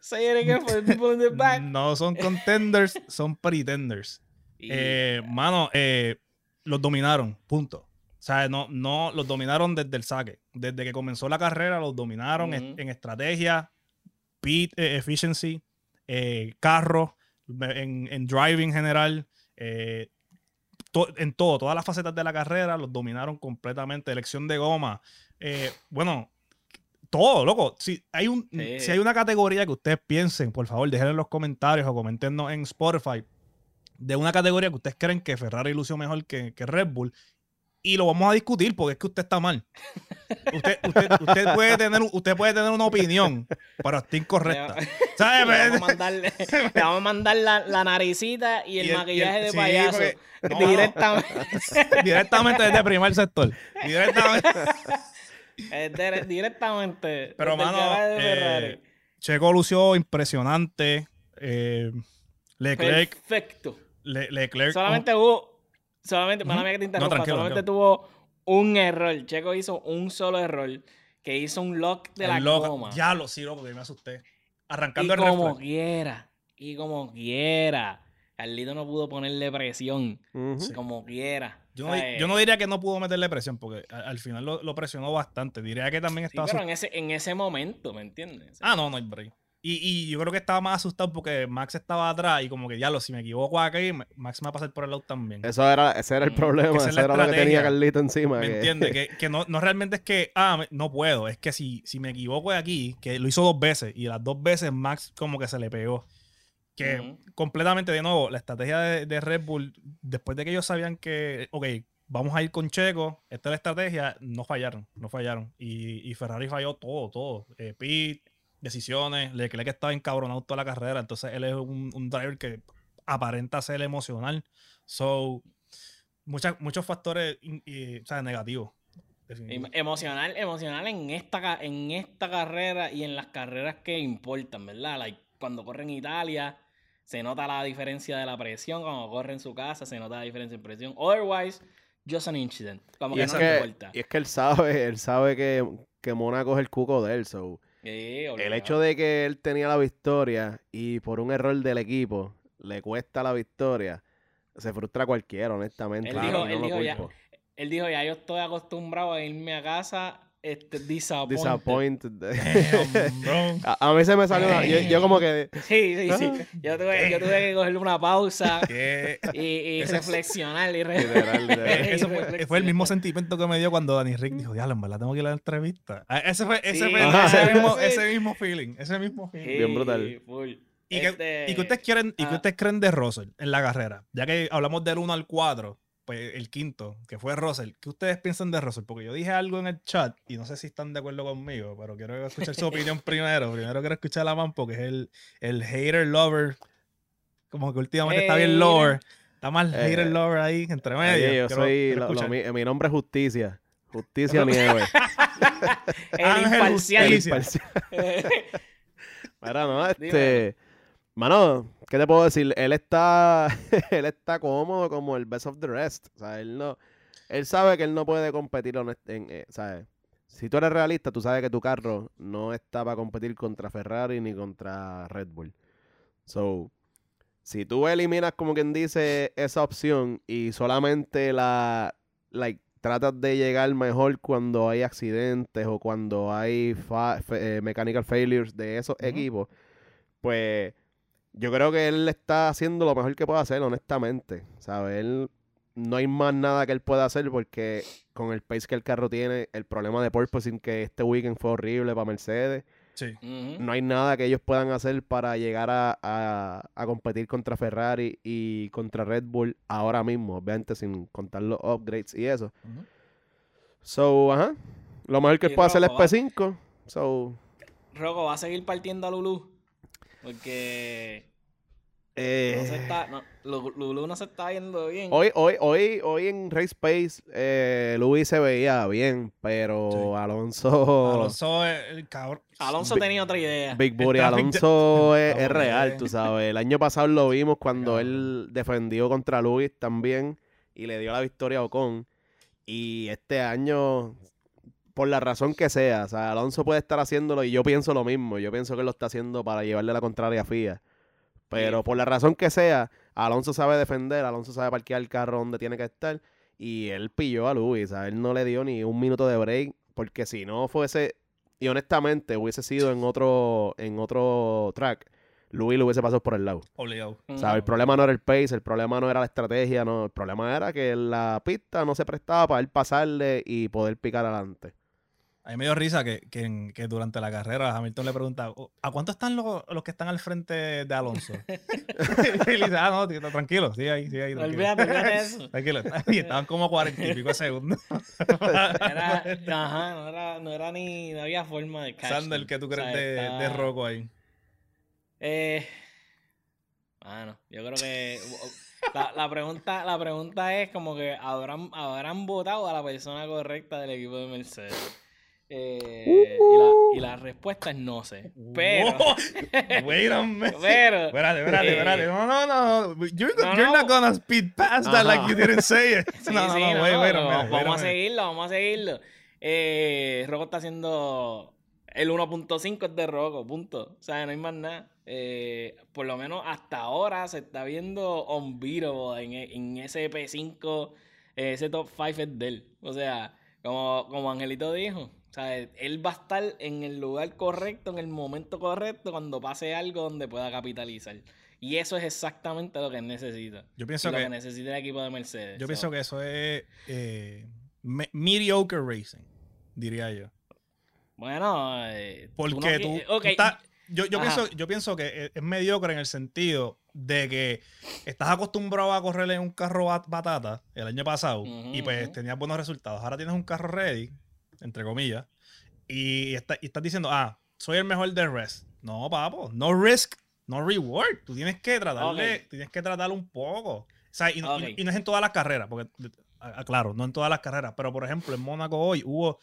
B: Say it again for the people in the back.
C: No son contenders, son pretenders. Eh, mano, eh, los dominaron, punto. O sea, no, no, los dominaron desde el saque. Desde que comenzó la carrera, los dominaron en, estrategia, pit efficiency, carro, en, en driving general en todo, todas las facetas de la carrera los dominaron completamente. Elección de goma. Eh, bueno, todo, loco. Si hay, un, si hay una categoría que ustedes piensen, por favor, déjenlo en los comentarios o comentennos en Spotify de una categoría que ustedes creen que Ferrari lució mejor que, que Red Bull y lo vamos a discutir porque es que usted está mal. Usted, usted, puede, tener, usted puede tener una opinión, pero está incorrecta.
B: Le, vamos a mandar, le vamos a mandar la, la naricita y el, maquillaje de payaso directamente.
C: directamente desde el primer sector. Directamente.
B: directamente.
C: Pero, mano, eh, Checo lució impresionante. Eh, Leclerc.
B: Perfecto.
C: Leclerc.
B: Solamente hubo solamente, para mí que te interrumpa, solamente tuvo un error. Checo hizo un solo error, que hizo un lock de la goma.
C: Ya lo sigo porque me asusté. Arrancando
B: y como quiera, y como quiera. Carlito no pudo ponerle presión, como quiera.
C: Yo no, yo no, diría que no pudo meterle presión, porque al, final lo, presionó bastante. Diría que también estaba...
B: pero en ese, en ese momento, ¿me entiendes?
C: Ah, no, no hay break. Y, y, yo creo que estaba más asustado porque Max estaba atrás y como que ya lo, si me equivoco aquí, Max me va a pasar por el lado también.
A: Eso era, ese era el mm, problema, ese era lo que tenía Carlito encima.
C: ¿Me entiendes? Que, que no, no, realmente es que, ah, no puedo, es que si, si me equivoco aquí, que lo hizo dos veces y las dos veces Max como que se le pegó. Que completamente, de nuevo, la estrategia de, de, Red Bull, después de que ellos sabían que, ok, vamos a ir con Checo, esta es la estrategia, no fallaron, no fallaron. Y, y Ferrari falló todo, todo. Eh, Pete, decisiones. Leclerc estaba encabronado toda la carrera. Entonces él es un, un driver que aparenta ser emocional. So, muchos factores negativos.
B: Emocional, emocional en esta, en esta carrera y en las carreras que importan, ¿verdad? Like, cuando corre en Italia, se nota la diferencia de la presión. Cuando corre en su casa, se nota la diferencia en presión. Otherwise, just an incident. Como que no importa.
A: Y es que él sabe, él sabe que, que Mónaco es el cuco de él. So el hecho de que él tenía la victoria y por un error del equipo le cuesta la victoria, se frustra cualquiera, honestamente.
B: Él, dijo, él, dijo, ya, él dijo, ya yo estoy acostumbrado a irme a casa este, disappointed.
A: a, mí se me salió yo, como que...
B: Sí, sí, sí. ¿Ah? Yo tuve, yo tuve que cogerle una pausa y, y reflexionar. Y
C: Eso fue, el mismo sentimiento que me dio cuando Danny Rick dijo, diablo, en verdad tengo que ir a la entrevista. Ah, ese fue, ese, fue, ese, mismo, ese mismo feeling. Ese mismo feeling.
A: Bien brutal.
C: Y, que, este, y que ustedes quieren, y que ah. ustedes creen de Russell en la carrera. Ya que hablamos del 1 al 4 pues, el quinto, que fue Russell. ¿Qué ustedes piensan de Russell? Porque yo dije algo en el chat y no sé si están de acuerdo conmigo, pero quiero escuchar su opinión primero. Primero quiero escuchar a la man porque es el, el hater lover. Como que últimamente está bien lover. Está mal
A: Eh,
C: hater lover ahí, entre medio.
A: Yo
C: Quiero-
A: soy,
C: quiero
A: lo- lo- mi, mi nombre es Justicia. Justicia Nieves.
B: El imparcial.
C: Justicia.
A: Mira, no, este. Mano, ¿qué te puedo decir? Él está. él está cómodo como el best of the rest. O sea, él no. Él sabe que él no puede competir honest- en, eh, ¿sabes? Si tú eres realista, tú sabes que tu carro no está para competir contra Ferrari ni contra Red Bull. So, si tú eliminas, como quien dice, esa opción y solamente la, like, tratas de llegar mejor cuando hay accidentes o cuando hay fa- eh, mechanical failures de esos equipos, pues yo creo que él está haciendo lo mejor que puede hacer, honestamente. ¿Sabes? Él no hay más nada que él pueda hacer porque con el pace que el carro tiene, el problema de porpoising que este weekend fue horrible para Mercedes,
C: Sí.
A: No hay nada que ellos puedan hacer para llegar a, a- a competir contra Ferrari y contra Red Bull ahora mismo, obviamente sin contar los upgrades y eso.
C: Ujú.
A: So, ajá. Lo mejor que
B: Y
A: puede hacer es
B: Rojo, va.
A: P5. So,
B: Rocco va a seguir partiendo a Lulu. Porque
A: eh,
B: no se está, no, Lu- Lulu no se está yendo bien.
A: hoy, hoy, hoy, hoy en Race Pace, eh, Luis se veía bien, pero
C: Sí.
A: Alonso,
C: Alonso es el cabrón.
B: Alonso
A: Big-
B: tenía otra idea.
A: Big Booty Alonso es, es real,
C: eh.
A: tú sabes. El año pasado lo vimos cuando él defendió contra Luis también y le dio la victoria a Ocon. Y este año, por la razón que sea, o sea, Alonso puede estar haciéndolo y yo pienso lo mismo. Yo pienso que él lo está haciendo para llevarle la contraria a FIA. Pero
B: Sí.
A: por la razón que sea, Alonso sabe defender, Alonso sabe parquear el carro donde tiene que estar. Y él pilló a Luis, a él no le dio ni un minuto de break, porque si no fuese, y honestamente hubiese sido en otro, en otro track, Luis lo hubiese pasado por el lado.
C: Obligado.
B: Ujú.
A: O sea, el problema no era el pace, el problema no era la estrategia, no, el problema era que la pista no se prestaba para él pasarle y poder picar adelante.
C: A mí me dio risa que, que, durante la carrera Hamilton le pregunta, "Oh, ¿a cuánto están los, los que están al frente de Alonso? y le dice, ah, no, tío, tranquilo, sigue ahí, sigue ahí. Tranquilo.
B: Olvídate, eso.
C: Tranquilo. Y estaban como cuarenta y pico de segundos.
B: Era, ajá, no era, no era ni, no había forma de catch
C: Sander. ¿qué tú
B: O
C: crees
B: sea,
C: de,
B: está-
C: de Rocco ahí?
B: Eh, bueno, yo creo que la, la pregunta, la pregunta es como que habrán, habrán votado a la persona correcta del equipo de Mercedes. Eh, y, la, y la respuesta es no sé. Pero,
C: Wow. Wait a minute.
B: pero,
C: Espérate, espérate,
B: Eh,
C: espérate. No, no, no. You're,
B: No,
C: you're
B: no.
C: not gonna speed past that like you didn't say it.
B: Sí,
C: no, no,
B: sí,
C: no,
B: no,
C: wait, wait a
B: pero
C: minute, wait a
B: Vamos a seguirlo, vamos a seguirlo. Eh, Rocco está haciendo el 1.5 es de Rocco, punto. O sea, no hay más nada. Eh, por lo menos hasta ahora se está viendo unbeatable en, e- en ese P5, eh, ese top 5 es de él. O sea, como, como Angelito dijo, o sea, él va a estar en el lugar correcto, en el momento correcto, cuando pase algo donde pueda capitalizar. Y eso es exactamente lo que necesita.
C: Yo pienso
B: lo que
C: que,
B: necesita el equipo de Mercedes.
C: yo
B: So,
C: pienso que eso es eh, me- mediocre racing, diría yo.
B: Bueno, eh,
C: Porque
B: no
C: tú,
B: ok,
C: estás- yo, yo, pienso, yo pienso que es, es mediocre en el sentido de que estás acostumbrado a correr en un carro bat- batata el año pasado y pues tenías buenos resultados. Ahora tienes un carro ready, entre comillas, y, está- y estás diciendo, ah, soy el mejor del rest. No, papo, no risk, no reward. Tú tienes que tratarle, tienes que tratarlo un poco. O sea, y, no- y no-
B: Ok.
C: y no es en todas las carreras, porque, claro, no en todas las carreras, pero por ejemplo, en Mónaco hoy hubo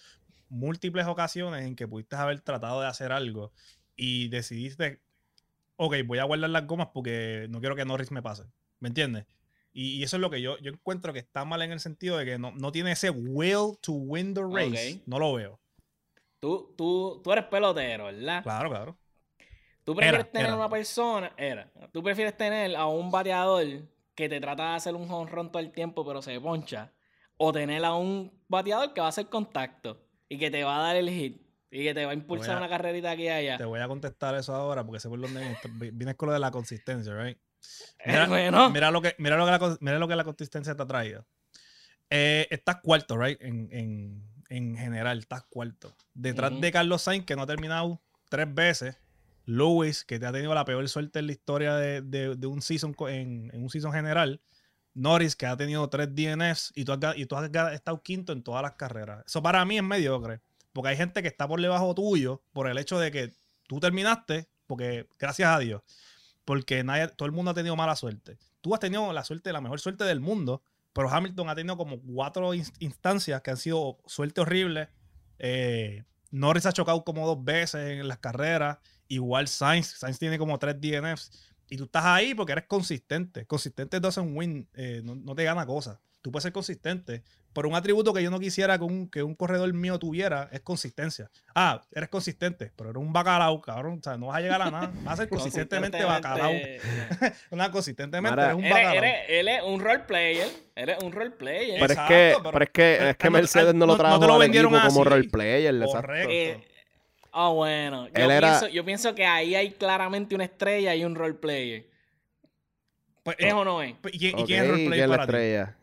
C: múltiples ocasiones en que pudiste haber tratado de hacer algo y decidiste, ok, voy a guardar las gomas porque no quiero que Norris me pase. ¿Me entiendes? Y, y eso es lo que yo, yo encuentro que está mal en el sentido de que no, no tiene ese will to win the race. No lo veo.
B: tú, tú, tú eres pelotero, ¿verdad?
C: Claro, claro.
B: Tú prefieres
C: Era,
B: tener
C: era.
B: una persona, era, tú prefieres tener a un bateador que te trata de hacer un jonrón todo el tiempo pero se poncha, o tener a un bateador que va a hacer contacto y que te va a dar el hit y que te va a impulsar
C: a-
B: una carrerita aquí y allá.
C: Te voy a contestar eso ahora porque sé por dónde vienes con lo de la consistencia, right?
B: Eh,
C: Mira,
B: bueno,
C: mira lo que, mira lo que la, mira lo que la consistencia te ha traído. Eh, estás cuarto, right? En, en, en general, estás cuarto. Detrás de Carlos Sainz, que no ha terminado tres veces. Lewis, que te ha tenido la peor suerte en la historia de, de- de un season en, en un season general. Norris, que ha tenido tres DNFs y tú, has, y tú has estado quinto en todas las carreras. Eso para mí es mediocre. Porque hay gente que está por debajo tuyo por el hecho de que tú terminaste, porque gracias a Dios, porque nadie, todo el mundo ha tenido mala suerte. tú has tenido la suerte, la mejor suerte del mundo, pero Hamilton ha tenido como cuatro instancias que han sido suerte horrible. Eh, Norris ha chocado como dos veces en las carreras. Igual Sainz. Sainz tiene como tres DNFs. Y tú estás ahí porque eres consistente. Consistente doesn't win. Eh, no, no, te gana cosas. Tú puedes ser consistente. Pero un atributo que yo no quisiera que un, que un corredor mío tuviera es consistencia. Ah, eres consistente, pero eres un bacalao, cabrón. O sea, no vas a llegar a nada. Vas a ser consistentemente bacalao. Una consistentemente eres un bacalao.
B: Eres, él es un role player. Eres un role player.
A: Pero, es, que, pero, es que, es que Mercedes no, lo trajo no, lo vendieron como role player.
C: Correcto. Eh,
B: Ah, bueno. Yo, pienso, yo, pienso, que ahí hay claramente una estrella y un role player. Pues, ¿Es o no es?
C: ¿Y, quién es el role player para
A: estrella?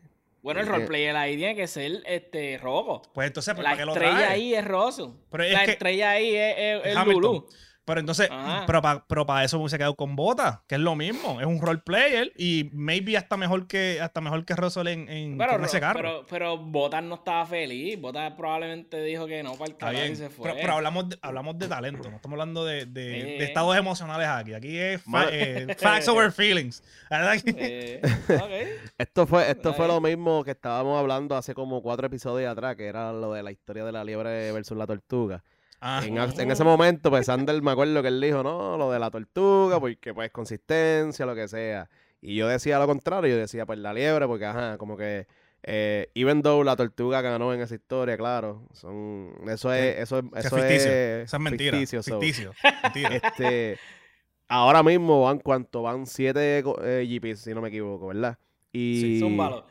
B: Bueno, el roleplayer ahí tiene que ser este rojo.
C: Pues entonces,
B: pues,
C: la
B: estrella ahí es Rosso. la estrella ahí es, es, Lulu.
C: Pero entonces, pero para pero eso me hubiese quedado con Bota, que es lo mismo. Es un role player y maybe hasta mejor que hasta mejor que Russell en, en ese carro.
B: Pero, pero Bota no estaba feliz. Bota probablemente dijo que no para el carro y se fue.
C: Pero, hablamos, de, hablamos de talento, no estamos hablando de, de, estados emocionales aquí. Aquí es eh, facts over feelings.
A: Eh, esto fue, esto fue lo mismo que estábamos hablando hace como cuatro episodios atrás, que era lo de la historia de la liebre versus la tortuga Ah. En, ese momento, pues Sander me acuerdo que él dijo, no, lo de la tortuga, porque pues consistencia, lo que sea. Y yo decía lo contrario, yo decía, pues la liebre, porque ajá, como que eh, even though la tortuga ganó en esa historia, claro, son eso es eso, es, eso
C: es, es mentira, ficticio,
A: Este, ahora mismo van cuanto van siete eh, GPs, si no me equivoco, ¿verdad? Y
B: sí, son malos.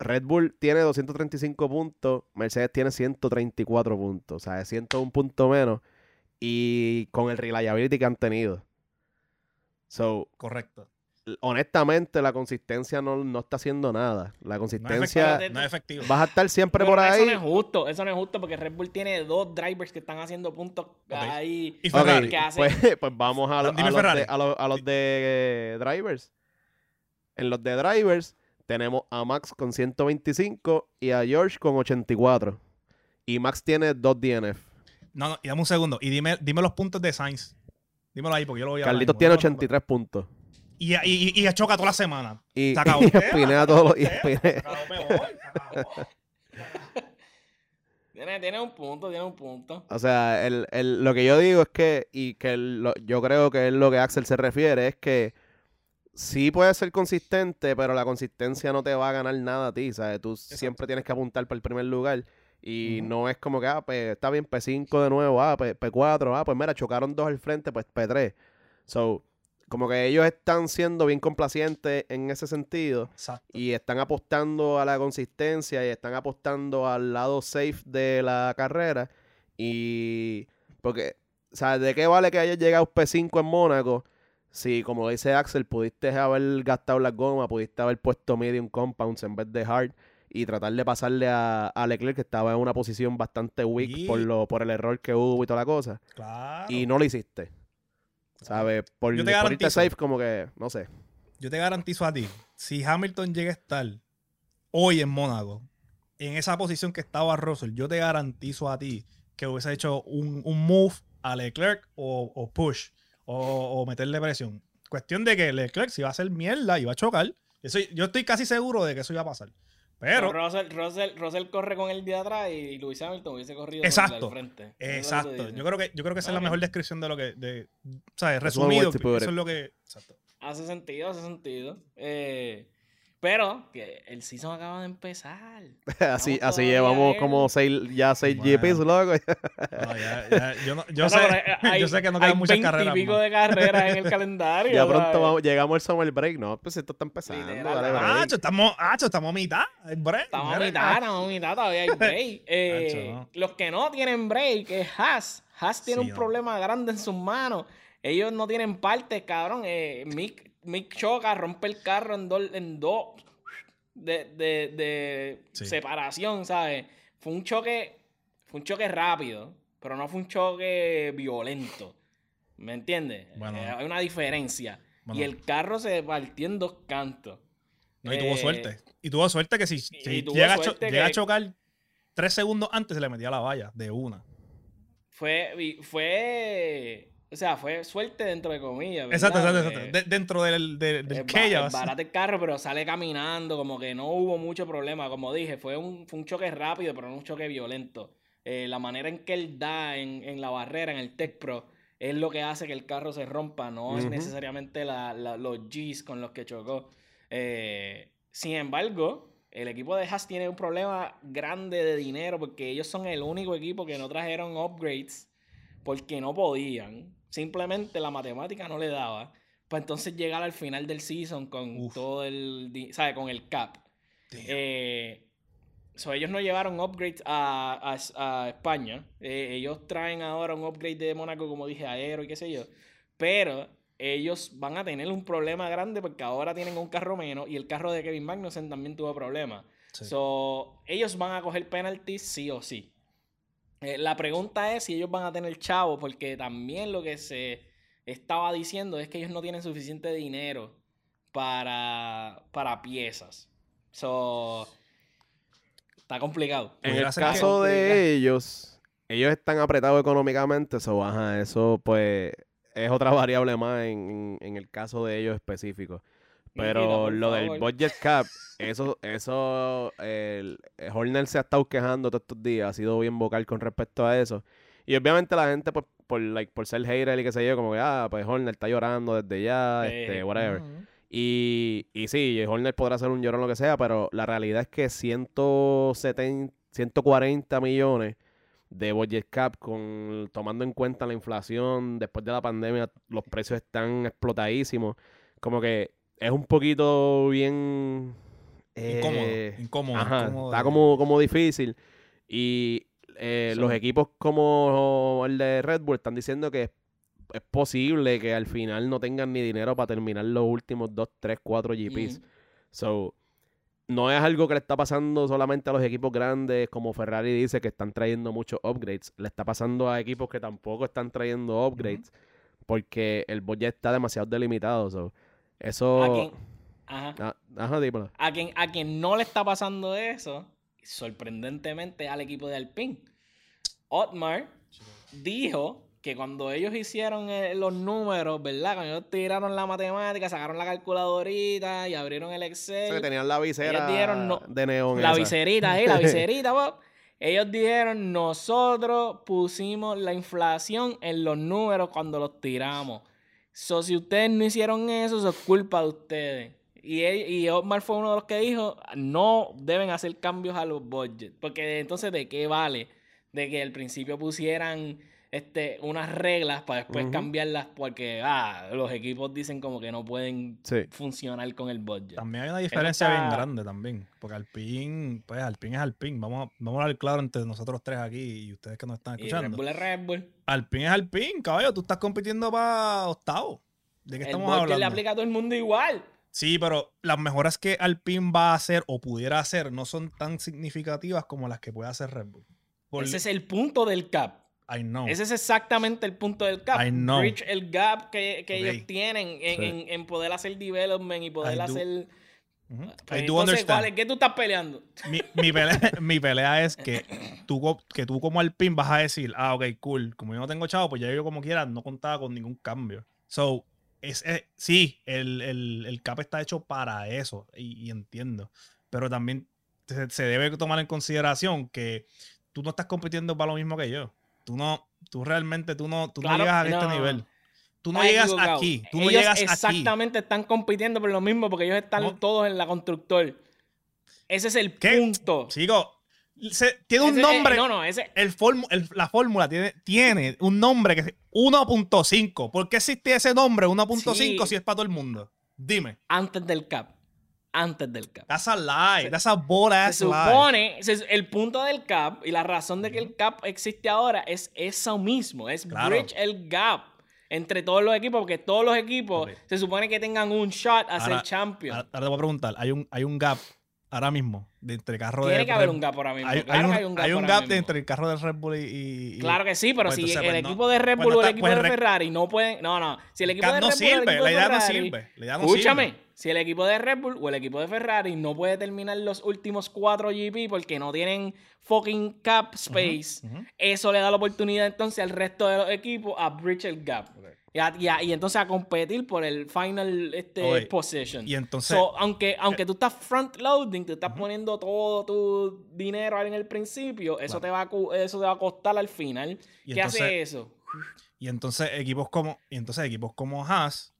A: Red Bull tiene 235 puntos, Mercedes tiene 134 puntos, o sea, es 101 punto menos. Y con el reliability que han tenido. So,
C: Correcto.
A: Honestamente, la consistencia no, está haciendo nada. La consistencia.
C: No es, efectivo.
A: Vas a estar siempre por ahí.
B: Eso no es justo. Eso no es justo porque Red Bull tiene dos drivers que están haciendo puntos ahí.
A: ¿Y Ferrari? Pues, pues, vamos a, los, a los de drivers. En los de drivers, tenemos a Max con 125 y a George con 84. Y Max tiene dos DNF.
C: No, no, y dame un segundo. Y dime, dime los puntos de Sainz. Dímelo ahí porque yo lo voy a
A: Carlitos tiene 83 puntos.
C: Y, y, y, choca toda la semana.
A: Y, y espinea todos los.
B: Tiene, tiene, un punto, tiene un punto.
A: O sea, el, el, lo que yo digo es que, y que yo creo que es lo que Axel se refiere, es que sí puede ser consistente, pero la consistencia no te va a ganar nada a ti, ¿sabes? Tú siempre tienes que apuntar para el primer lugar. Y no es como que, ah, pues está bien, P5 de nuevo, ah, P, 4 ah, pues mira, chocaron dos al frente, pues P3. So, como que ellos están siendo bien complacientes en ese sentido. Y están apostando a la consistencia y están apostando al lado safe de la carrera. Y, porque, ¿sabes? ¿De qué vale que haya llegado P5 en Mónaco? Si, como dice Axel, pudiste haber gastado la goma, pudiste haber puesto medium compounds en vez de hard y tratar de pasarle a, Leclerc, que estaba en una posición bastante weak por, lo, por el error que hubo y toda la cosa. Y no lo hiciste. ¿Sabes? Por, Yo te por irte safe, como que, no sé.
C: Yo te garantizo a ti, si Hamilton llega a estar hoy en Mónaco, en esa posición que estaba Russell, yo te garantizo a ti que hubiese hecho un, move a Leclerc o, o push o, meterle presión. Cuestión de que Leclerc si va a hacer mierda y va a chocar. Eso, yo estoy casi seguro de que eso iba a pasar. Pero.
B: Russell, corre con el de atrás y Luis Hamilton hubiese corrido
C: exacto,
B: frente.
C: Exacto. Yo creo que, yo creo que esa es la mejor descripción de lo que. De, ¿Sabes? Resumido. Eso es lo que. Exacto.
B: Hace sentido, hace sentido. Eh, pero que el season acaba de empezar.
A: así así llevamos como seis, ya seis GPs, loco.
C: no, ya, ya, yo, no, yo, sé, yo sé que no quedan muchas carreras.
B: Hay pico de carreras en el calendario.
A: ya pronto vamos, llegamos al summer break. No, pues esto está empezando.
C: Ah, estamos, estamos a mitad. Break.
B: Estamos a mitad, estamos a mitad. Todavía hay break. Eh, los que no tienen break es Haas. Haas tiene un problema grande en sus manos. Ellos no tienen partes, cabrón. Eh, Mick Mick choca, rompe el carro en dos en dos de, de, de separación, ¿sabes? Fue un choque, fue un choque rápido, pero no fue un choque violento. ¿Me entiendes? Bueno, eh, hay una diferencia. Y el carro se partió en dos cantos.
C: No, y tuvo eh, suerte. Y tuvo suerte que si, llega, a chocar tres segundos antes se le metía la valla de una.
B: Fue, fue o sea, fue suerte dentro de comillas. ¿verdad?
C: Exacto, exacto, exacto. De- dentro del, del, del chaos.
B: es barato el carro, pero sale caminando, como que no hubo mucho problema. Como dije, fue un, fue un choque rápido, pero no un choque violento. Eh, la manera en que él da en, en la barrera, en el Tech Pro, es lo que hace que el carro se rompa, no es necesariamente la- la- los Gs con los que chocó. Eh, sin embargo, el equipo de Haas tiene un problema grande de dinero porque ellos son el único equipo que no trajeron upgrades porque no podían. Simplemente la matemática no le daba. Pues entonces llegar al final del season con
C: Uf.
B: todo el, di- ¿sabe? Con el cap. Eh, so, ellos no llevaron upgrades a, a- a España. Eh, ellos traen ahora un upgrade de Mónaco, como dije, aero y qué sé yo. Pero ellos van a tener un problema grande porque ahora tienen un carro menos y el carro de Kevin Magnussen también tuvo problemas.
C: Sí.
B: So, ellos van a coger penalties sí o sí. Eh, la pregunta es si ellos van a tener chavo, porque también lo que se estaba diciendo es que ellos no tienen suficiente dinero para, para piezas. So, está complicado.
A: En
C: Pudiera
A: el caso
B: Complicado.
A: de ellos, ellos están apretados económicamente, so, ajá, eso pues es otra variable más en, en el caso de ellos específicos. Pero lo del budget cap, eso, eso, el, el Horner se ha estado quejando todos estos días, ha sido bien vocal con respecto a eso. Y obviamente la gente, pues, por, like, por ser hater y qué sé yo, como que, ah, pues Horner está llorando desde ya,
B: Eh,
A: este, whatever. Y, y sí, Horner podrá hacer un llorón lo que sea, pero la realidad es que 170, 140 millones de budget cap, con, tomando en cuenta la inflación, después de la pandemia, los precios están explotadísimos. Como que es un poquito bien...
C: Incómodo,
A: eh,
C: incómodo,
A: Ajá,
C: incómodo
A: está como, como difícil. Y eh, los equipos como el de Red Bull están diciendo que es, es posible que al final no tengan ni dinero para terminar los últimos 2, 3, 4 GPs. So, no es algo que le está pasando solamente a los equipos grandes, como Ferrari dice, que están trayendo muchos upgrades. Le está pasando a equipos que tampoco están trayendo upgrades, porque el budget está demasiado delimitado. So, eso...
B: A quien, ajá.
A: Ah, ajá, dímelo.
B: A quien, a quien no le está pasando eso, sorprendentemente al equipo de Alpine. Otmar dijo que cuando ellos hicieron eh, los números, ¿verdad? Cuando ellos tiraron la matemática, sacaron la calculadorita y abrieron el Excel.
A: Eso que tenían la visera
B: no-
A: de neón.
B: La
A: esa.
B: viserita, ¿eh? La viserita, Bob. Ellos dijeron, nosotros pusimos la inflación en los números cuando los tiramos. So, si ustedes no hicieron eso, eso es culpa de ustedes. Y, él- y Omar fue uno de los que dijo, no deben hacer cambios a los budgets. Porque entonces, ¿de qué vale? De que al principio pusieran este, unas reglas para después cambiarlas porque ah, los equipos dicen como que no pueden
A: Sí.
B: funcionar con el budget.
C: También hay una diferencia bien grande también. Porque Alpine, pues Alpine es Alpine. Vamos a, vamos a hablar claro entre nosotros tres aquí y ustedes que nos están
B: Y Red
C: escuchando.
B: Bull es Red Bull.
C: Alpine es Alpine, caballo. Tú estás compitiendo para octavo. ¿De qué
B: El
C: estamos
B: budget
C: hablando?
B: le aplica a todo el mundo igual.
C: Sí, pero las mejoras que Alpine va a hacer o pudiera hacer no son tan significativas como las que puede hacer Red Bull. Por-
B: Ese es el punto del cap.
C: I know.
B: Ese es exactamente el punto del cap.
C: I know.
B: Bridge el gap que, que ellos tienen en,
A: Sí.
B: en- en poder hacer development y poder
C: I
B: hacer. Pues
C: I do
B: entonces,
C: understand.
B: ¿cuál es? ¿Qué tú estás peleando?
C: Mi, mi pelea, mi pelea es que tú, que tú como Alpine vas a decir, ah, ok, cool. Como yo no tengo chavo, pues ya yo como quiera no contaba con ningún cambio. So, es, es- sí, el, el, el cap está hecho para eso y, y entiendo. Pero también se, se debe tomar en consideración que tú no estás compitiendo para lo mismo que yo. Tú no, tú realmente, tú no, tú no llegas a
B: no.
C: este nivel. Tú no llegas aquí. Tú no llegas aquí.
B: exactamente están compitiendo por lo mismo porque ellos están
C: No.
B: todos en la constructor. Ese es el
C: ¿Qué?
B: punto.
C: Chico, se- tiene un
B: eh,
C: nombre.
B: no, no, ese.
C: el formu- el- la fórmula tiene, tiene un nombre que es 1.5. ¿Por qué existe ese nombre 1.5
B: Sí.
C: si es para todo el mundo? Dime.
B: Antes del cap. Antes del cap.
C: That's a lie. That's a bold ass
B: Se
C: lie.
B: supone, se- el punto del cap y la razón de que el cap existe ahora es eso mismo, es
C: Claro.
B: bridge el gap entre todos los equipos, porque todos los equipos se supone que tengan un shot a ser champion.
C: Ahora ahora te voy a preguntar. Hay un, hay un gap ahora mismo de entre carro
B: Tiene
C: de
B: que haber un gap ahora mismo.
C: hay,
B: claro
C: hay
B: que
C: un,
B: hay un gap,
C: hay un gap
B: mismo.
C: entre el carro de Red Bull y, y-
B: Claro que sí, pero
C: Pues
B: si
C: entonces,
B: el
C: pues, no-
B: equipo de Red
C: pues
B: Bull
C: no
B: o el equipo
C: pues
B: de Ferrari no pueden. No, no. Si el
C: el
B: equipo de
C: no
B: Red Bull o el
C: sirve, la
B: de
C: idea no sirve, la idea no
B: Escúchame,
C: sirve.
B: si el equipo de Red Bull o el equipo de Ferrari no puede terminar los últimos cuatro GP porque no tienen fucking cap space,
C: ujú.
B: eso le da la oportunidad entonces al resto de los equipos a bridge el gap. Y, a- y a- y entonces a competir por el final este,
C: Oye,
B: position.
C: y entonces-
B: So, aunque, aunque tú estás front loading, te estás poniendo todo tu dinero en el principio, eso,
C: Claro.
B: te va a, eso te va a costar al final.
C: Y
B: ¿Qué
C: entonces-
B: hace eso?
C: Y entonces equipos como, y entonces equipos como Haas,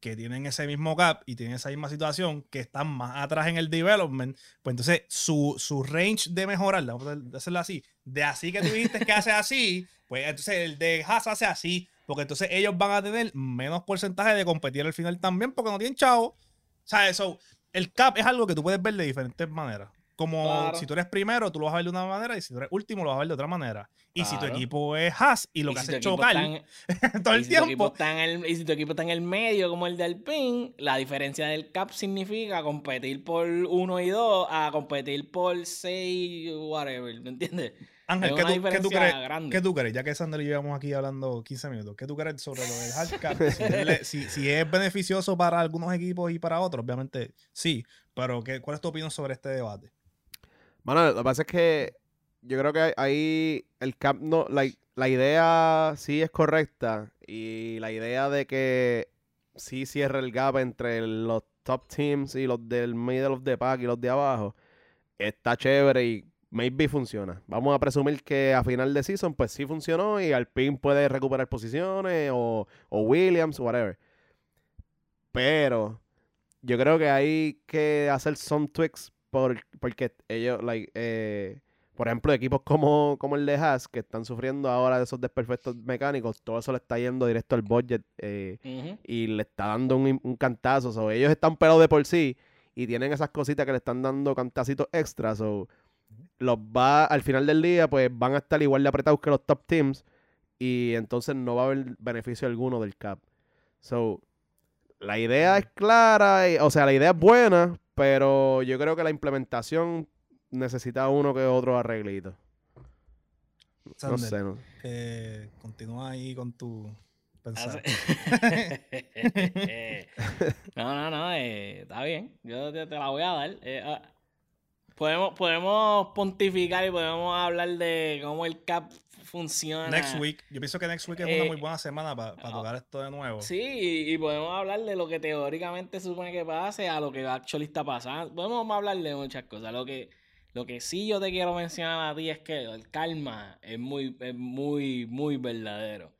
C: que tienen ese mismo gap y tienen esa misma situación, que están más atrás en el development, pues entonces su, su range de mejorar, vamos a hacerlo así, de así que tú dijiste que hace así, pues entonces el de Haas hace así, porque entonces ellos van a tener menos porcentaje de competir al final también, porque no tienen chavo. O sea, eso, el cap es algo que tú puedes ver de diferentes maneras. Como
B: Claro.
C: si tú eres primero, tú lo vas a ver de una manera, y si tú eres último, lo vas a ver de otra manera. Y si tu equipo es Haas y lo
B: Y
C: que
B: si
C: hace es chocar todo el
B: si
C: tiempo,
B: el- y si tu equipo está en el medio, como el del PIN, la diferencia del cap significa competir por 1 y 2 a competir por 6, whatever. ¿Me entiendes?
C: Ángel, ¿qué tú, qué tú crees? ¿Qué tú crees? Ya que Sander y yo llevamos aquí hablando 15 minutos, ¿qué tú crees sobre lo del hard cap? Si, si- si es beneficioso para algunos equipos y para otros, obviamente sí. Pero ¿qué, ¿cuál es tu opinión sobre este debate?
A: Bueno, lo que pasa es que yo creo que ahí el cap no, la, la idea sí es correcta y la idea de que sí cierre el gap entre los top teams y los del middle of the pack y los de abajo está chévere y maybe funciona. Vamos a presumir que a final de season pues sí funcionó y Alpine puede recuperar posiciones o, o Williams, whatever. Pero yo creo que hay que hacer some tweaks por, porque ellos, like, eh, por ejemplo, equipos como, como el de Haas, que están sufriendo ahora de esos desperfectos mecánicos, todo eso le está yendo directo al budget eh, y le está dando un, un cantazo. So, ellos están pelados de por sí y tienen esas cositas que le están dando cantacitos extras. So, los va, al final del día, pues van a estar igual de apretados que los top teams y entonces no va a haber beneficio alguno del cap. So, la idea es clara, y- o sea, la idea es buena, pero yo creo que la implementación necesita uno que otro arreglito. No
C: Sander,
A: sé, no.
C: eh, continúa ahí con tu pensar.
B: Hace- no, no, no, eh, está bien. Yo te, te la voy a dar. Eh, ah, podemos, podemos pontificar y podemos hablar de cómo el cap funciona.
C: Next week, yo pienso que next week es una
B: Eh,
C: muy buena semana para
B: ah,
C: tocar esto de nuevo.
B: Sí, y, y podemos hablar de lo que teóricamente se supone que pase a lo que actually está pasando. Podemos hablar de muchas cosas. Lo que, lo que sí yo te quiero mencionar a ti es que el karma es muy, es muy, muy verdadero.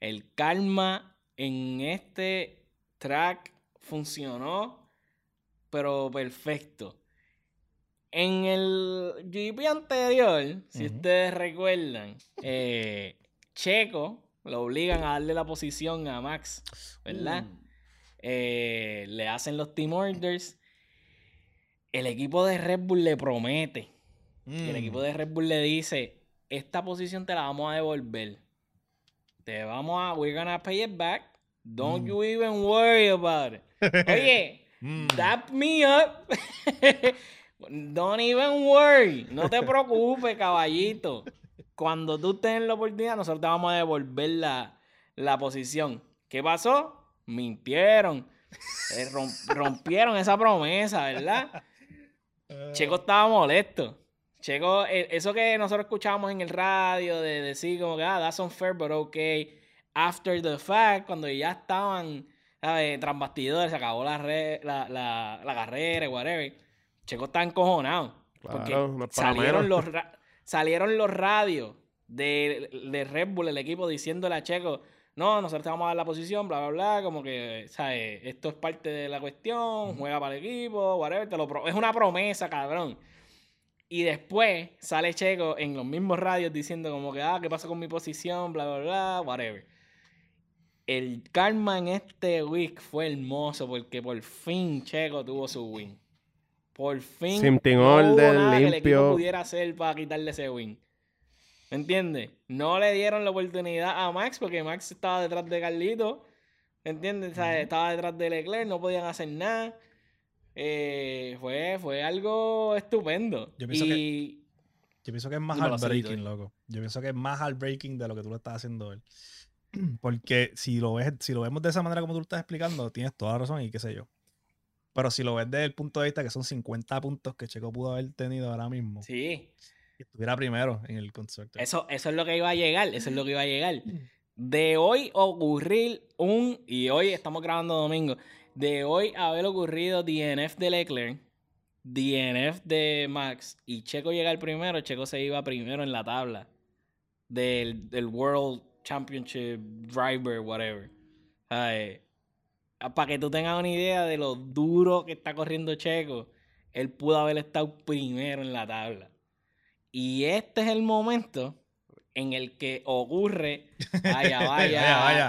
B: El karma en este track funcionó, pero perfecto. En el GP anterior, si ustedes recuerdan, eh, Checo lo obligan a darle la posición a Max, ¿verdad? Eh, le hacen los team orders. El equipo de Red Bull le promete. El
C: Mm.
B: equipo de Red Bull le dice, esta posición te la vamos a devolver. Te vamos a, we're gonna pay it back. Don't
C: Mm.
B: you even worry about it. Oye,
C: Mm.
B: dap me up. Don't even worry. No te preocupes, caballito. Cuando tú tengas la oportunidad, nosotros te vamos a devolver la, la posición. ¿Qué pasó? Mintieron. Eh, rom- rompieron esa promesa, ¿verdad? Checo estaba molesto. Checo, eh, eso que nosotros escuchábamos en el radio de decir como que, ah, that's unfair, but okay. After the fact, cuando ya estaban ¿sabes? tras bastidores, se acabó la, re- la, la, la carrera, whatever. Checo está encojonado. porque
A: no
B: salieron, los salieron los radios de, de Red Bull, el equipo, diciéndole a Checo, no, nosotros te vamos a dar la posición, bla, bla, bla, como que, ¿sabes? Esto es parte de la cuestión, juega para el equipo, whatever, te lo pro- es una promesa, cabrón. Y después sale Checo en los mismos radios diciendo como que, ah, ¿qué pasa con mi posición? Bla, bla, bla, whatever. El karma en este week fue hermoso porque por fin Checo tuvo su win. Por fin
A: Sin team
B: no hubo
A: order,
B: nada que el equipo
A: limpio.
B: pudiera hacer para quitarle ese win. ¿Me entiendes? No le dieron la oportunidad a Max porque Max estaba detrás de Carlito. ¿Me entiendes? O sea, Estaba detrás de Leclerc, no podían hacer nada. eh, fue, fue algo estupendo.
C: Yo pienso
B: y
C: Yo pienso que es más heartbreaking,
B: Celito.
C: loco. Yo pienso que es más heartbreaking de lo que tú lo estás haciendo él. Porque si lo ves, si lo vemos de esa manera como tú lo estás explicando, tienes toda la razón y qué sé yo. Pero si lo ves desde el punto de vista que son 50 puntos que Checo pudo haber tenido ahora mismo,
B: sí,
C: y estuviera primero en el constructor.
B: eso, eso es lo que iba a llegar, eso es lo que iba a llegar. De hoy ocurrir un, y hoy estamos grabando domingo, de hoy haber ocurrido DNF de Leclerc, DNF de Max y Checo llegar primero, Checo se iba primero en la tabla del, del World Championship Driver, whatever. Para que tú tengas una idea de lo duro que está corriendo Checo, él pudo haber estado primero en la tabla. Y este es el momento en el que ocurre. Vaya, vaya,
C: Vaya, vaya.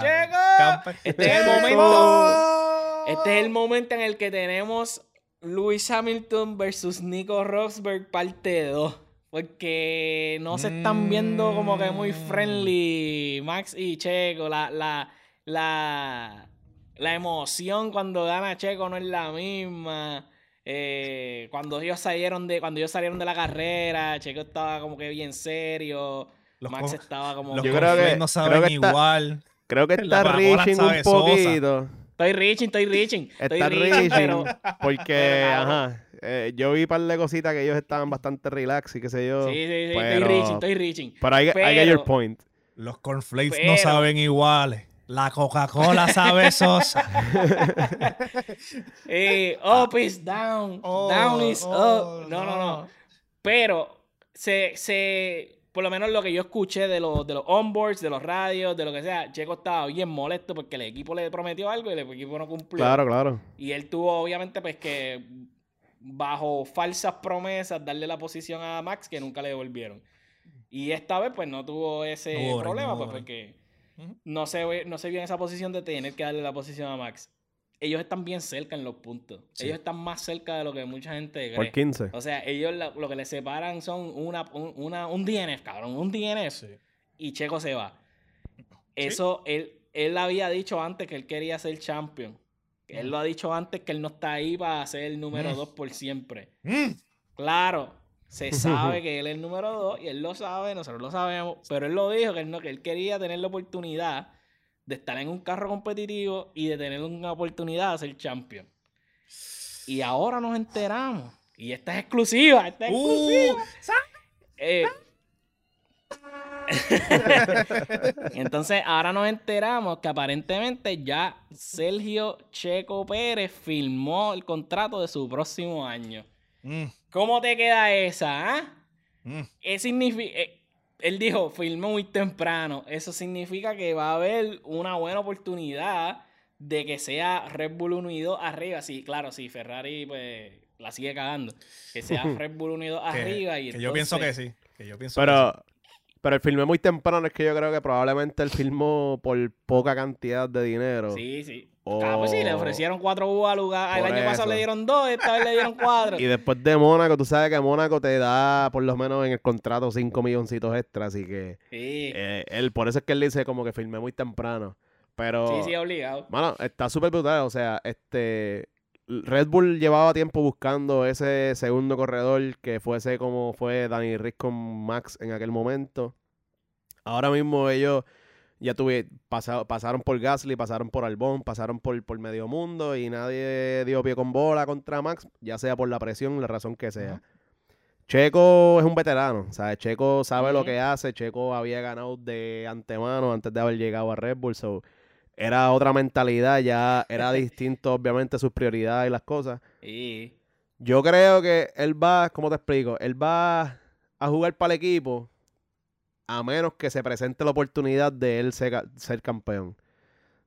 B: ¡Checo! Este es el momento. Este es el momento en el que tenemos Lewis Hamilton versus Nico Rosberg parte 2. Porque no se están viendo como que muy
C: Mm.
B: friendly Max y Checo. La, la, la, la emoción cuando gana Checo no es la misma. Eh, cuando ellos salieron de cuando ellos salieron de la carrera, Checo estaba como que bien serio.
C: Los
B: Max estaba como
C: Los
A: Yo
B: que-
A: creo que-
C: no
A: creo
C: saben
A: que está-
C: igual.
A: Creo que
C: La
A: está reaching un
C: sosa.
A: poquito.
B: Estoy reaching, estoy reaching. Estoy
A: Está
B: reaching,
A: reaching.
B: pero
A: Porque,
B: pero,
A: ajá. eh, yo vi un par de cositas que ellos estaban bastante relax y qué sé yo.
B: Sí, sí, sí, estoy
A: pero-
B: reaching, estoy reaching.
A: Pero I, I get your point.
C: Los cornflakes no saben iguales. La Coca-Cola sabe sosa.
B: Eh, up is down,
C: Oh,
B: down is
C: oh,
B: up. No, no, no. Pero se, se, por lo menos lo que yo escuché de los, de los onboards, de los radios, de lo que sea, Checo estaba bien molesto porque el equipo le prometió algo y el equipo no cumplió.
A: Claro, claro.
B: Y él tuvo, obviamente, pues que bajo falsas promesas darle la posición a Max que nunca le devolvieron. Y esta vez, pues no tuvo ese problema,
C: no
B: pues
C: hubo
B: no se, ve- no se vio en esa posición de tener que darle la posición a Max. Ellos están bien cerca en los puntos.
C: Sí.
B: Ellos están más cerca de lo que mucha gente
A: Por
B: cree.
A: 15.
B: O sea, ellos la- lo que les separan son una, un, una- un DNF, cabrón, un DNF.
C: Sí.
B: Y Checo se va. Eso, él, él había dicho antes que él quería ser champion. Él lo ha dicho antes que él no está ahí para ser el número
C: Mm.
B: dos por siempre.
C: Mm.
B: Claro, se sabe que él es el número dos y él lo sabe, nosotros lo sabemos, pero él lo dijo que él, no, que él quería tener la oportunidad de estar en un carro competitivo y de tener una oportunidad de ser champion. Y ahora nos enteramos. Y esta es exclusiva, esta es
C: Uh,
B: exclusiva. Eh, Entonces, ahora nos enteramos que aparentemente ya Sergio Checo Pérez firmó el contrato de su próximo año.
C: Mm,
B: ¿Cómo te queda esa? ah?
C: mm.
B: ¿Qué significa? eh, él dijo, firmó muy temprano. Eso significa que va a haber una buena oportunidad de que sea Red Bull 1 y 2 arriba. Sí, claro, sí, Ferrari pues la sigue cagando. Que sea Red Bull 1 y 2
C: Que-
B: arriba. Y
C: que yo pienso que sí. Que yo pienso que
A: Pero, pero el filmé muy temprano es que yo creo que probablemente él filmó por poca cantidad de dinero.
B: Sí, sí.
A: O-
B: Ah, pues sí, le ofrecieron cuatro uvas al lugar. El año pasado le dieron dos, esta vez le dieron cuatro.
A: Y después de Mónaco, tú sabes que Mónaco te da por lo menos en el contrato 5 milloncitos extra, así que
B: Sí,
A: eh, él, por eso es que él dice como que filmé muy temprano. Pero,
B: sí, sí, obligado.
A: mano, está súper brutal, o sea, este... Red Bull llevaba tiempo buscando ese segundo corredor que fuese como fue Danny Rick con Max en aquel momento. Ahora mismo ellos ya tuve, pasa- pasaron por Gasly, pasaron por Albon, pasaron por, por medio mundo y nadie dio pie con bola contra Max, ya sea por la presión, la razón que sea. Checo es un veterano, ¿sabes? Checo sabe lo que hace, Checo había ganado de antemano antes de haber llegado a Red Bull, so era otra mentalidad, ya era distinto obviamente sus prioridades y las cosas.
B: Sí.
A: Yo creo que él va, ¿cómo te explico? Él va a jugar para el equipo a menos que se presente la oportunidad de él ser, ser campeón.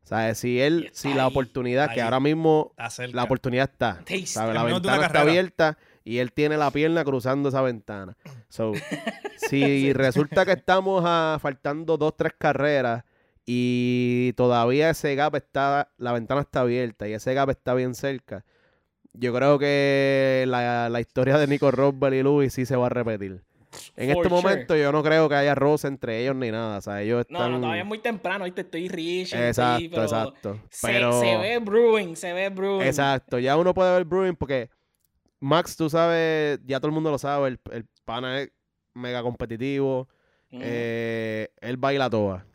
A: O sea, si
B: Y
A: él, si la
B: ahí,
A: oportunidad, que ahora mismo la oportunidad está. ¿sabes? La ventana está
C: carrera.
A: abierta y él tiene la pierna cruzando esa ventana. So, si resulta que estamos a, faltando dos, tres carreras y todavía ese gap está, la ventana está abierta y ese gap está bien cerca, yo creo que la, la historia de Nico Rosberg y Lewis sí se va a repetir. En
B: For
A: este
B: sure.
A: momento yo no creo que haya roce entre ellos ni nada. O sea, ellos
B: No,
A: están...
B: no, todavía es muy temprano, ¿viste? Estoy rich.
A: Exacto,
B: pero
A: exacto.
B: Se,
A: Pero...
B: se ve brewing, se ve brewing.
A: Exacto, ya uno puede ver Brewing porque Max, tú sabes, ya todo el mundo lo sabe, el, el pana es mega competitivo, eh, él baila toda.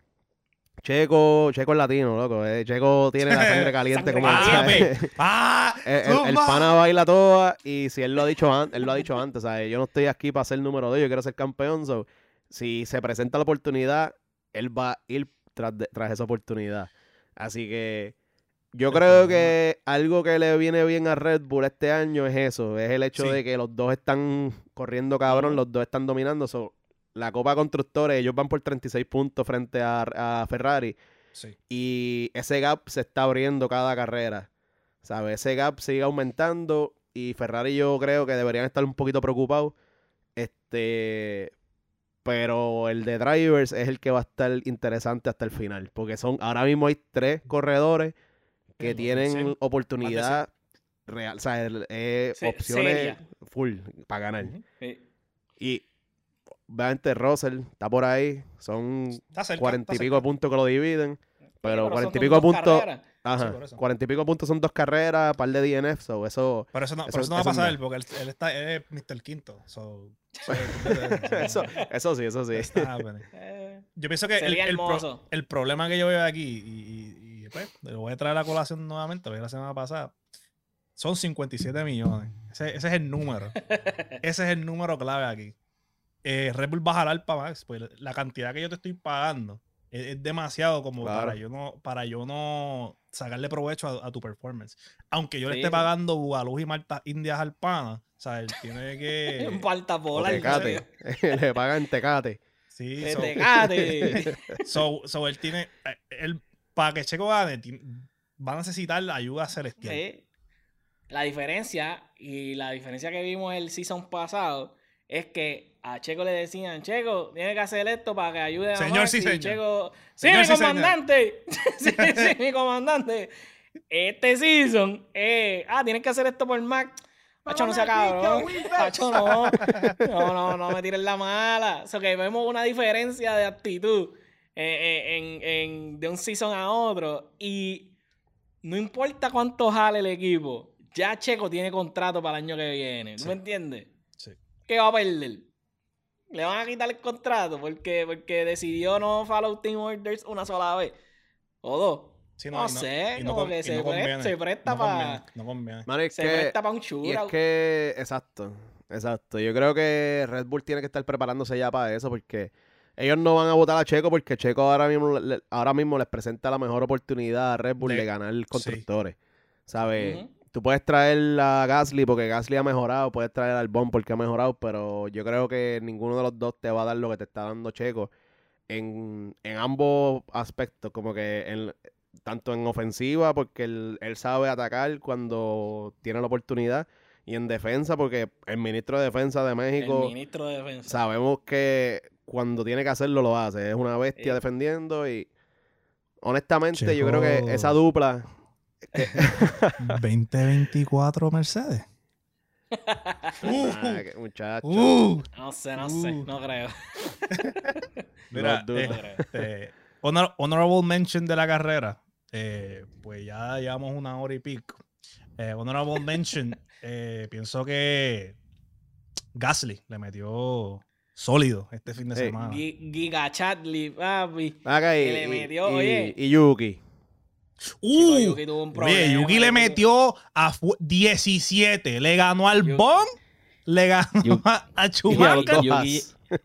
A: Checo, Checo es latino, loco. eh, Checo tiene la sangre caliente como el.
C: ¡Ah!
A: el, el- el pana baila toda y si él lo ha dicho antes, él lo ha dicho antes, ¿sabes? Yo no estoy aquí para ser número 2, yo quiero ser campeón, so, si se presenta la oportunidad, él va a ir tras, de- tras esa oportunidad. Así que yo creo que algo que le viene bien a Red Bull este año es eso, es el hecho
C: Sí.
A: de que los dos están corriendo cabrón, los dos están dominando. so, la Copa Constructores, ellos van por 36 puntos frente a, a Ferrari
C: Sí.
A: y ese gap se está abriendo cada carrera. ¿Sabes? Ese gap sigue aumentando y Ferrari yo creo que deberían estar un poquito preocupados. Este, pero el de drivers es el que va a estar interesante hasta el final, porque son ahora mismo hay tres corredores que
C: Sí,
A: tienen
C: sí.
A: oportunidad real, o sea, el- eh, opciones
B: seria.
A: full para ganar.
B: Sí.
A: Y obviamente Russell está por ahí, son cuarenta y pico puntos que lo dividen. Pero cuarenta y pico puntos. Ajá. Cuarenta y pico puntos son dos carreras, par de DNF, so eso.
C: Pero eso no,
A: Eso-
C: pero eso no va a pasar
A: no.
C: porque él, él está, él es Mr. Quinto. So, so-
A: Eso, eso sí, eso sí.
B: Eh,
C: Yo pienso que el, el pro-
B: hermoso.
C: el problema que yo veo aquí, y, y- y, pues, lo voy a traer a la colación nuevamente, porque la semana pasada, son 57 millones. Ese, ese es el número. ese es el número clave aquí. Eh, Red Bull va a jalar para Max, pues la cantidad que yo te estoy pagando es, es demasiado como
A: Claro.
C: para yo no para yo no sacarle provecho a, a tu performance. Aunque yo le esté
B: sí.
C: pagando Bugaluz y Malta Indias al pana, o sea, él tiene que...
B: Un paltapola.
A: tecate. Le pagan tecate.
C: sí,
B: Que
C: so-
B: tecate.
C: So, so él tiene. eh, Él, para que Checo gane, va a necesitar la ayuda celestial.
B: Sí. La diferencia, y la diferencia que vimos el season pasado, es que a Checo le decían, Checo, tiene que hacer esto para que ayude a
C: Señor,
B: Max",
C: sí, señor.
B: Checo, sí,
C: Señor,
B: mi
C: sí, señor".
B: comandante. sí, sí, mi comandante. Este season, eh, ah, tienes que hacer esto por Max. Hacho, no sea cabrón. Hacho, no. No, no, no me tires la mala. O sea, que vemos una diferencia de actitud eh, eh, en, en- de un season a otro. Y no importa cuánto jale el equipo, ya Checo tiene contrato para el año que viene. ¿Tú
C: Sí.
B: me entiendes?
C: Sí.
B: ¿Qué va a perder? Le van a quitar el contrato porque, porque decidió no follow team orders una sola vez. O dos.
C: Sí,
B: No sé,
C: y
B: como
C: con-
B: que se pre-
C: conviene,
B: se presta
C: no
B: pa-
C: conviene, No conviene.
B: Se
A: que,
B: presta para un
A: y es que, exacto, exacto. Yo creo que Red Bull tiene que estar preparándose ya para eso porque ellos no van a votar a Checo porque Checo ahora mismo, le- ahora mismo les presenta la mejor oportunidad a Red Bull de,
C: De-
A: ganar constructores. ¿Sabes?
B: Ujú.
A: Tú puedes traer a Gasly porque Gasly ha mejorado, puedes traer al Albon porque ha mejorado, pero yo creo que ninguno de los dos te va a dar lo que te está dando Checo en, en ambos aspectos, como que en, tanto en ofensiva porque él, él sabe atacar cuando tiene la oportunidad y en defensa porque el ministro de defensa de
B: El
A: México
B: ministro de defensa.
A: sabemos que cuando tiene que hacerlo lo hace, es una bestia
B: Sí.
A: defendiendo y honestamente yo creo que esa dupla
C: 2024 Mercedes.
A: ah, que- muchacho,
C: Uh,
B: No sé, no sé,
C: Uh.
B: no creo.
C: mira,
A: Los dudes.
B: No
C: eh,
B: creo.
C: eh, honor- honorable mention de la carrera. Eh, pues ya llevamos una hora y pico. Eh, honorable mention. eh, pienso que Gasly le metió sólido este fin de semana.
B: Gi- Giga Chatli, papi.
A: Acá y,
B: que le
A: y-
B: metió,
A: y-
B: oye.
A: y Yuki.
C: Uh,
B: Yuki tuvo un problema.
C: Oye, Yuki le metió a fu- 17. Le ganó al
B: Yuki-
C: Bon, le ganó
B: Yuki-
C: a, Schumacher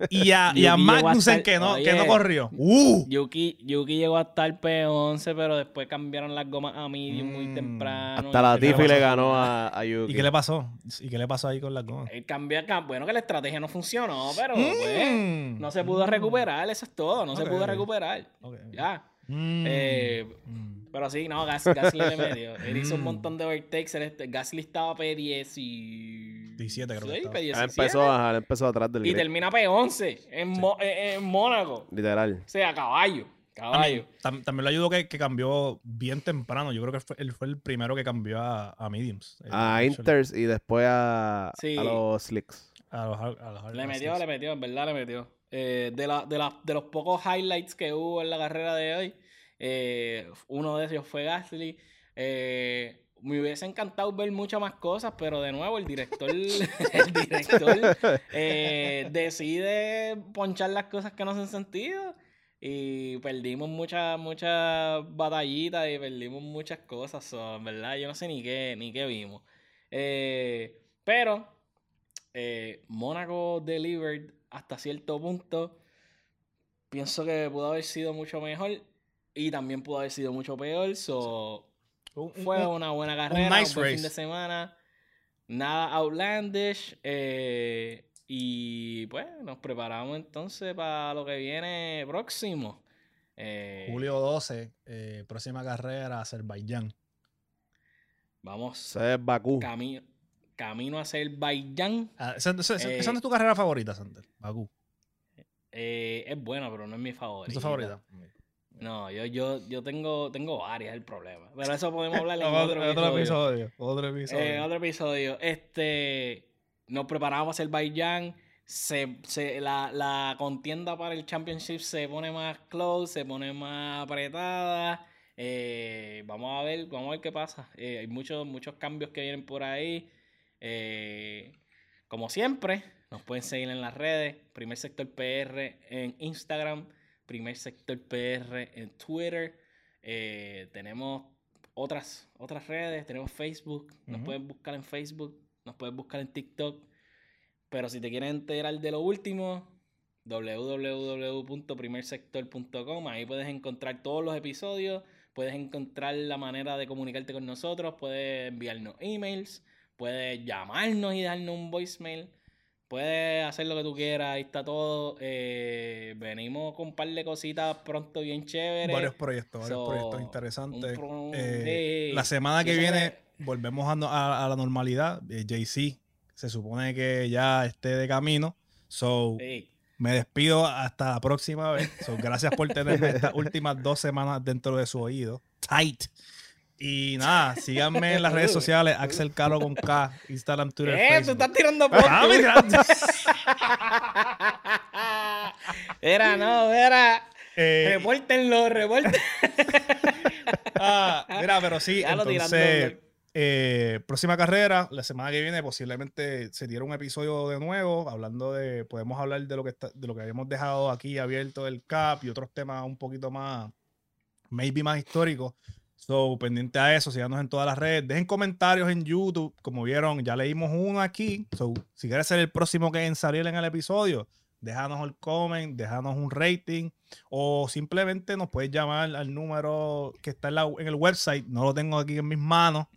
C: y a, y a Magnussen
B: estar-
C: que no, que no corrió. Uh,
B: Yuki, Yuki llegó hasta el P11, pero después cambiaron las gomas a medium muy
C: Mm.
B: temprano.
A: Hasta la
C: ¿qué le
A: Tiffy le ganó a, a Yuki.
C: ¿Y qué le pasó? ¿Y qué le pasó ahí con las gomas?
B: Cam- bueno, que la estrategia no funcionó, pero pues,
C: Mm.
B: no se pudo
C: Mm.
B: recuperar, eso es todo, no se pudo recuperar. Ya.
C: Mm.
B: Eh,
C: Mm.
B: Pero sí, no, Gas, Gasly le metió. Él hizo un montón de overtakes. este- Gasly estaba P10 y...
C: 17 creo que
B: Sí,
C: estaba.
B: P17.
A: Ah, empezó, a bajar, empezó atrás del
B: Y
A: grid,
B: termina P11 en, Mo- en- en Mónaco.
A: literal.
B: O sea, caballo. Caballo.
C: Tam- también lo ayudó que, que cambió bien temprano. Yo creo que fue, él fue el primero que cambió a, a mediums. Eh,
A: A. Inters y después a,
B: Sí.
A: a los Slicks.
C: A los, a los
B: le metió, le metió, en verdad le metió. Eh, de, la, de, la, de los pocos highlights que hubo en la carrera de hoy, eh, uno de ellos fue Gasly. Eh, me hubiese encantado ver muchas más cosas, pero de nuevo el director, director decide ponchar las cosas que no hacen sentido. Y perdimos muchas, muchas batallitas y perdimos muchas cosas. en verdad, yo no sé ni qué, ni qué vimos. pero Mónaco delivered hasta cierto punto. Pienso que pudo haber sido mucho mejor y también pudo haber sido mucho peor. So, fue una buena carrera, un, buen fin de semana. Nada outlandish. Eh, y pues nos preparamos entonces para lo que viene próximo.
C: Eh, Julio 12, eh, próxima carrera, Azerbaiyán.
B: Vamos.
A: Bakú.
B: Camino, camino a Azerbaiyán.
C: Ah, esa, no es tu carrera favorita, Sander? Bakú.
B: es buena, pero no es mi favorita.
C: ¿Es tu favorita?
B: No, yo, yo, yo tengo, tengo varias, el problema. Pero eso podemos hablar en otro, episodio.
C: Otro episodio.
B: En otro episodio. Este, nos preparamos a Azerbaiyán. Se, se, la, la, contienda para el Championship se pone más close, se pone más apretada. Eh, vamos a ver, vamos a ver qué pasa. Eh, hay muchos, muchos cambios que vienen por ahí. Eh, como siempre, nos pueden seguir en las redes. Primer Sector PR en Instagram Primer Sector PR en Twitter. Eh, tenemos otras, otras redes, tenemos Facebook, nos pueden buscar en Facebook, nos pueden buscar en TikTok. Pero si te quieren enterar de lo último, www.primersector.com, ahí puedes encontrar todos los episodios, puedes encontrar la manera de comunicarte con nosotros, puedes enviarnos emails, puedes llamarnos y darnos un voicemail. Puedes hacer lo que tú quieras, ahí está todo. Eh, venimos con un par de cositas pronto bien chéveres.
C: Varios proyectos, varios proyectos interesantes. Eh, la semana que viene volvemos a, la normalidad. Eh, JC se supone que ya esté de camino. So, me despido hasta la próxima vez. So, gracias por tenerme estas últimas dos semanas dentro de su oído. Tight. Y nada, síganme en las redes sociales, Axel Caro con K, Instagram, Twitter,
B: ¿Eh? Facebook. tú estás tirando por ah, Era, no, era. Eh, repórtenlo, repórtenlo.
C: ah, mira, pero sí, entonces, eh, próxima carrera, la semana que viene posiblemente se diera un episodio de nuevo, hablando de, podemos hablar de lo que está, de lo que habíamos dejado aquí abierto del CAP y otros temas un poquito más, maybe más históricos. So, pendiente a eso, síganos en todas las redes. Dejen comentarios en YouTube. Como vieron, ya leímos uno aquí. So, si quieres ser el próximo que en salir en el episodio, déjanos el comment, déjanos un rating. O simplemente nos puedes llamar al número que está en, el website. No lo tengo aquí en mis manos.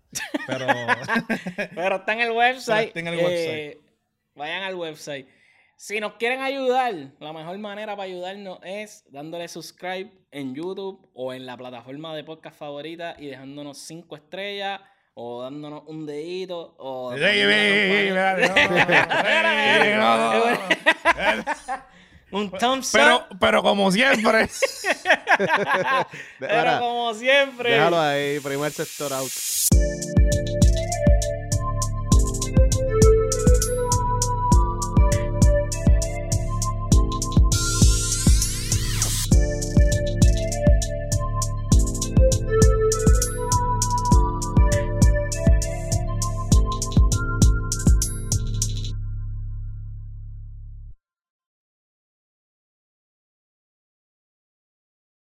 C: Pero,
B: pero está en el website. Está en el website. Eh, vayan al website. Si nos quieren ayudar, la mejor manera para ayudarnos es dándole subscribe en YouTube o en la plataforma de podcast favorita y dejándonos cinco estrellas o dándonos un dedito o un thumbs
C: pero, Pero como siempre.
B: pero como siempre.
A: Déjalo ahí, primer sector out.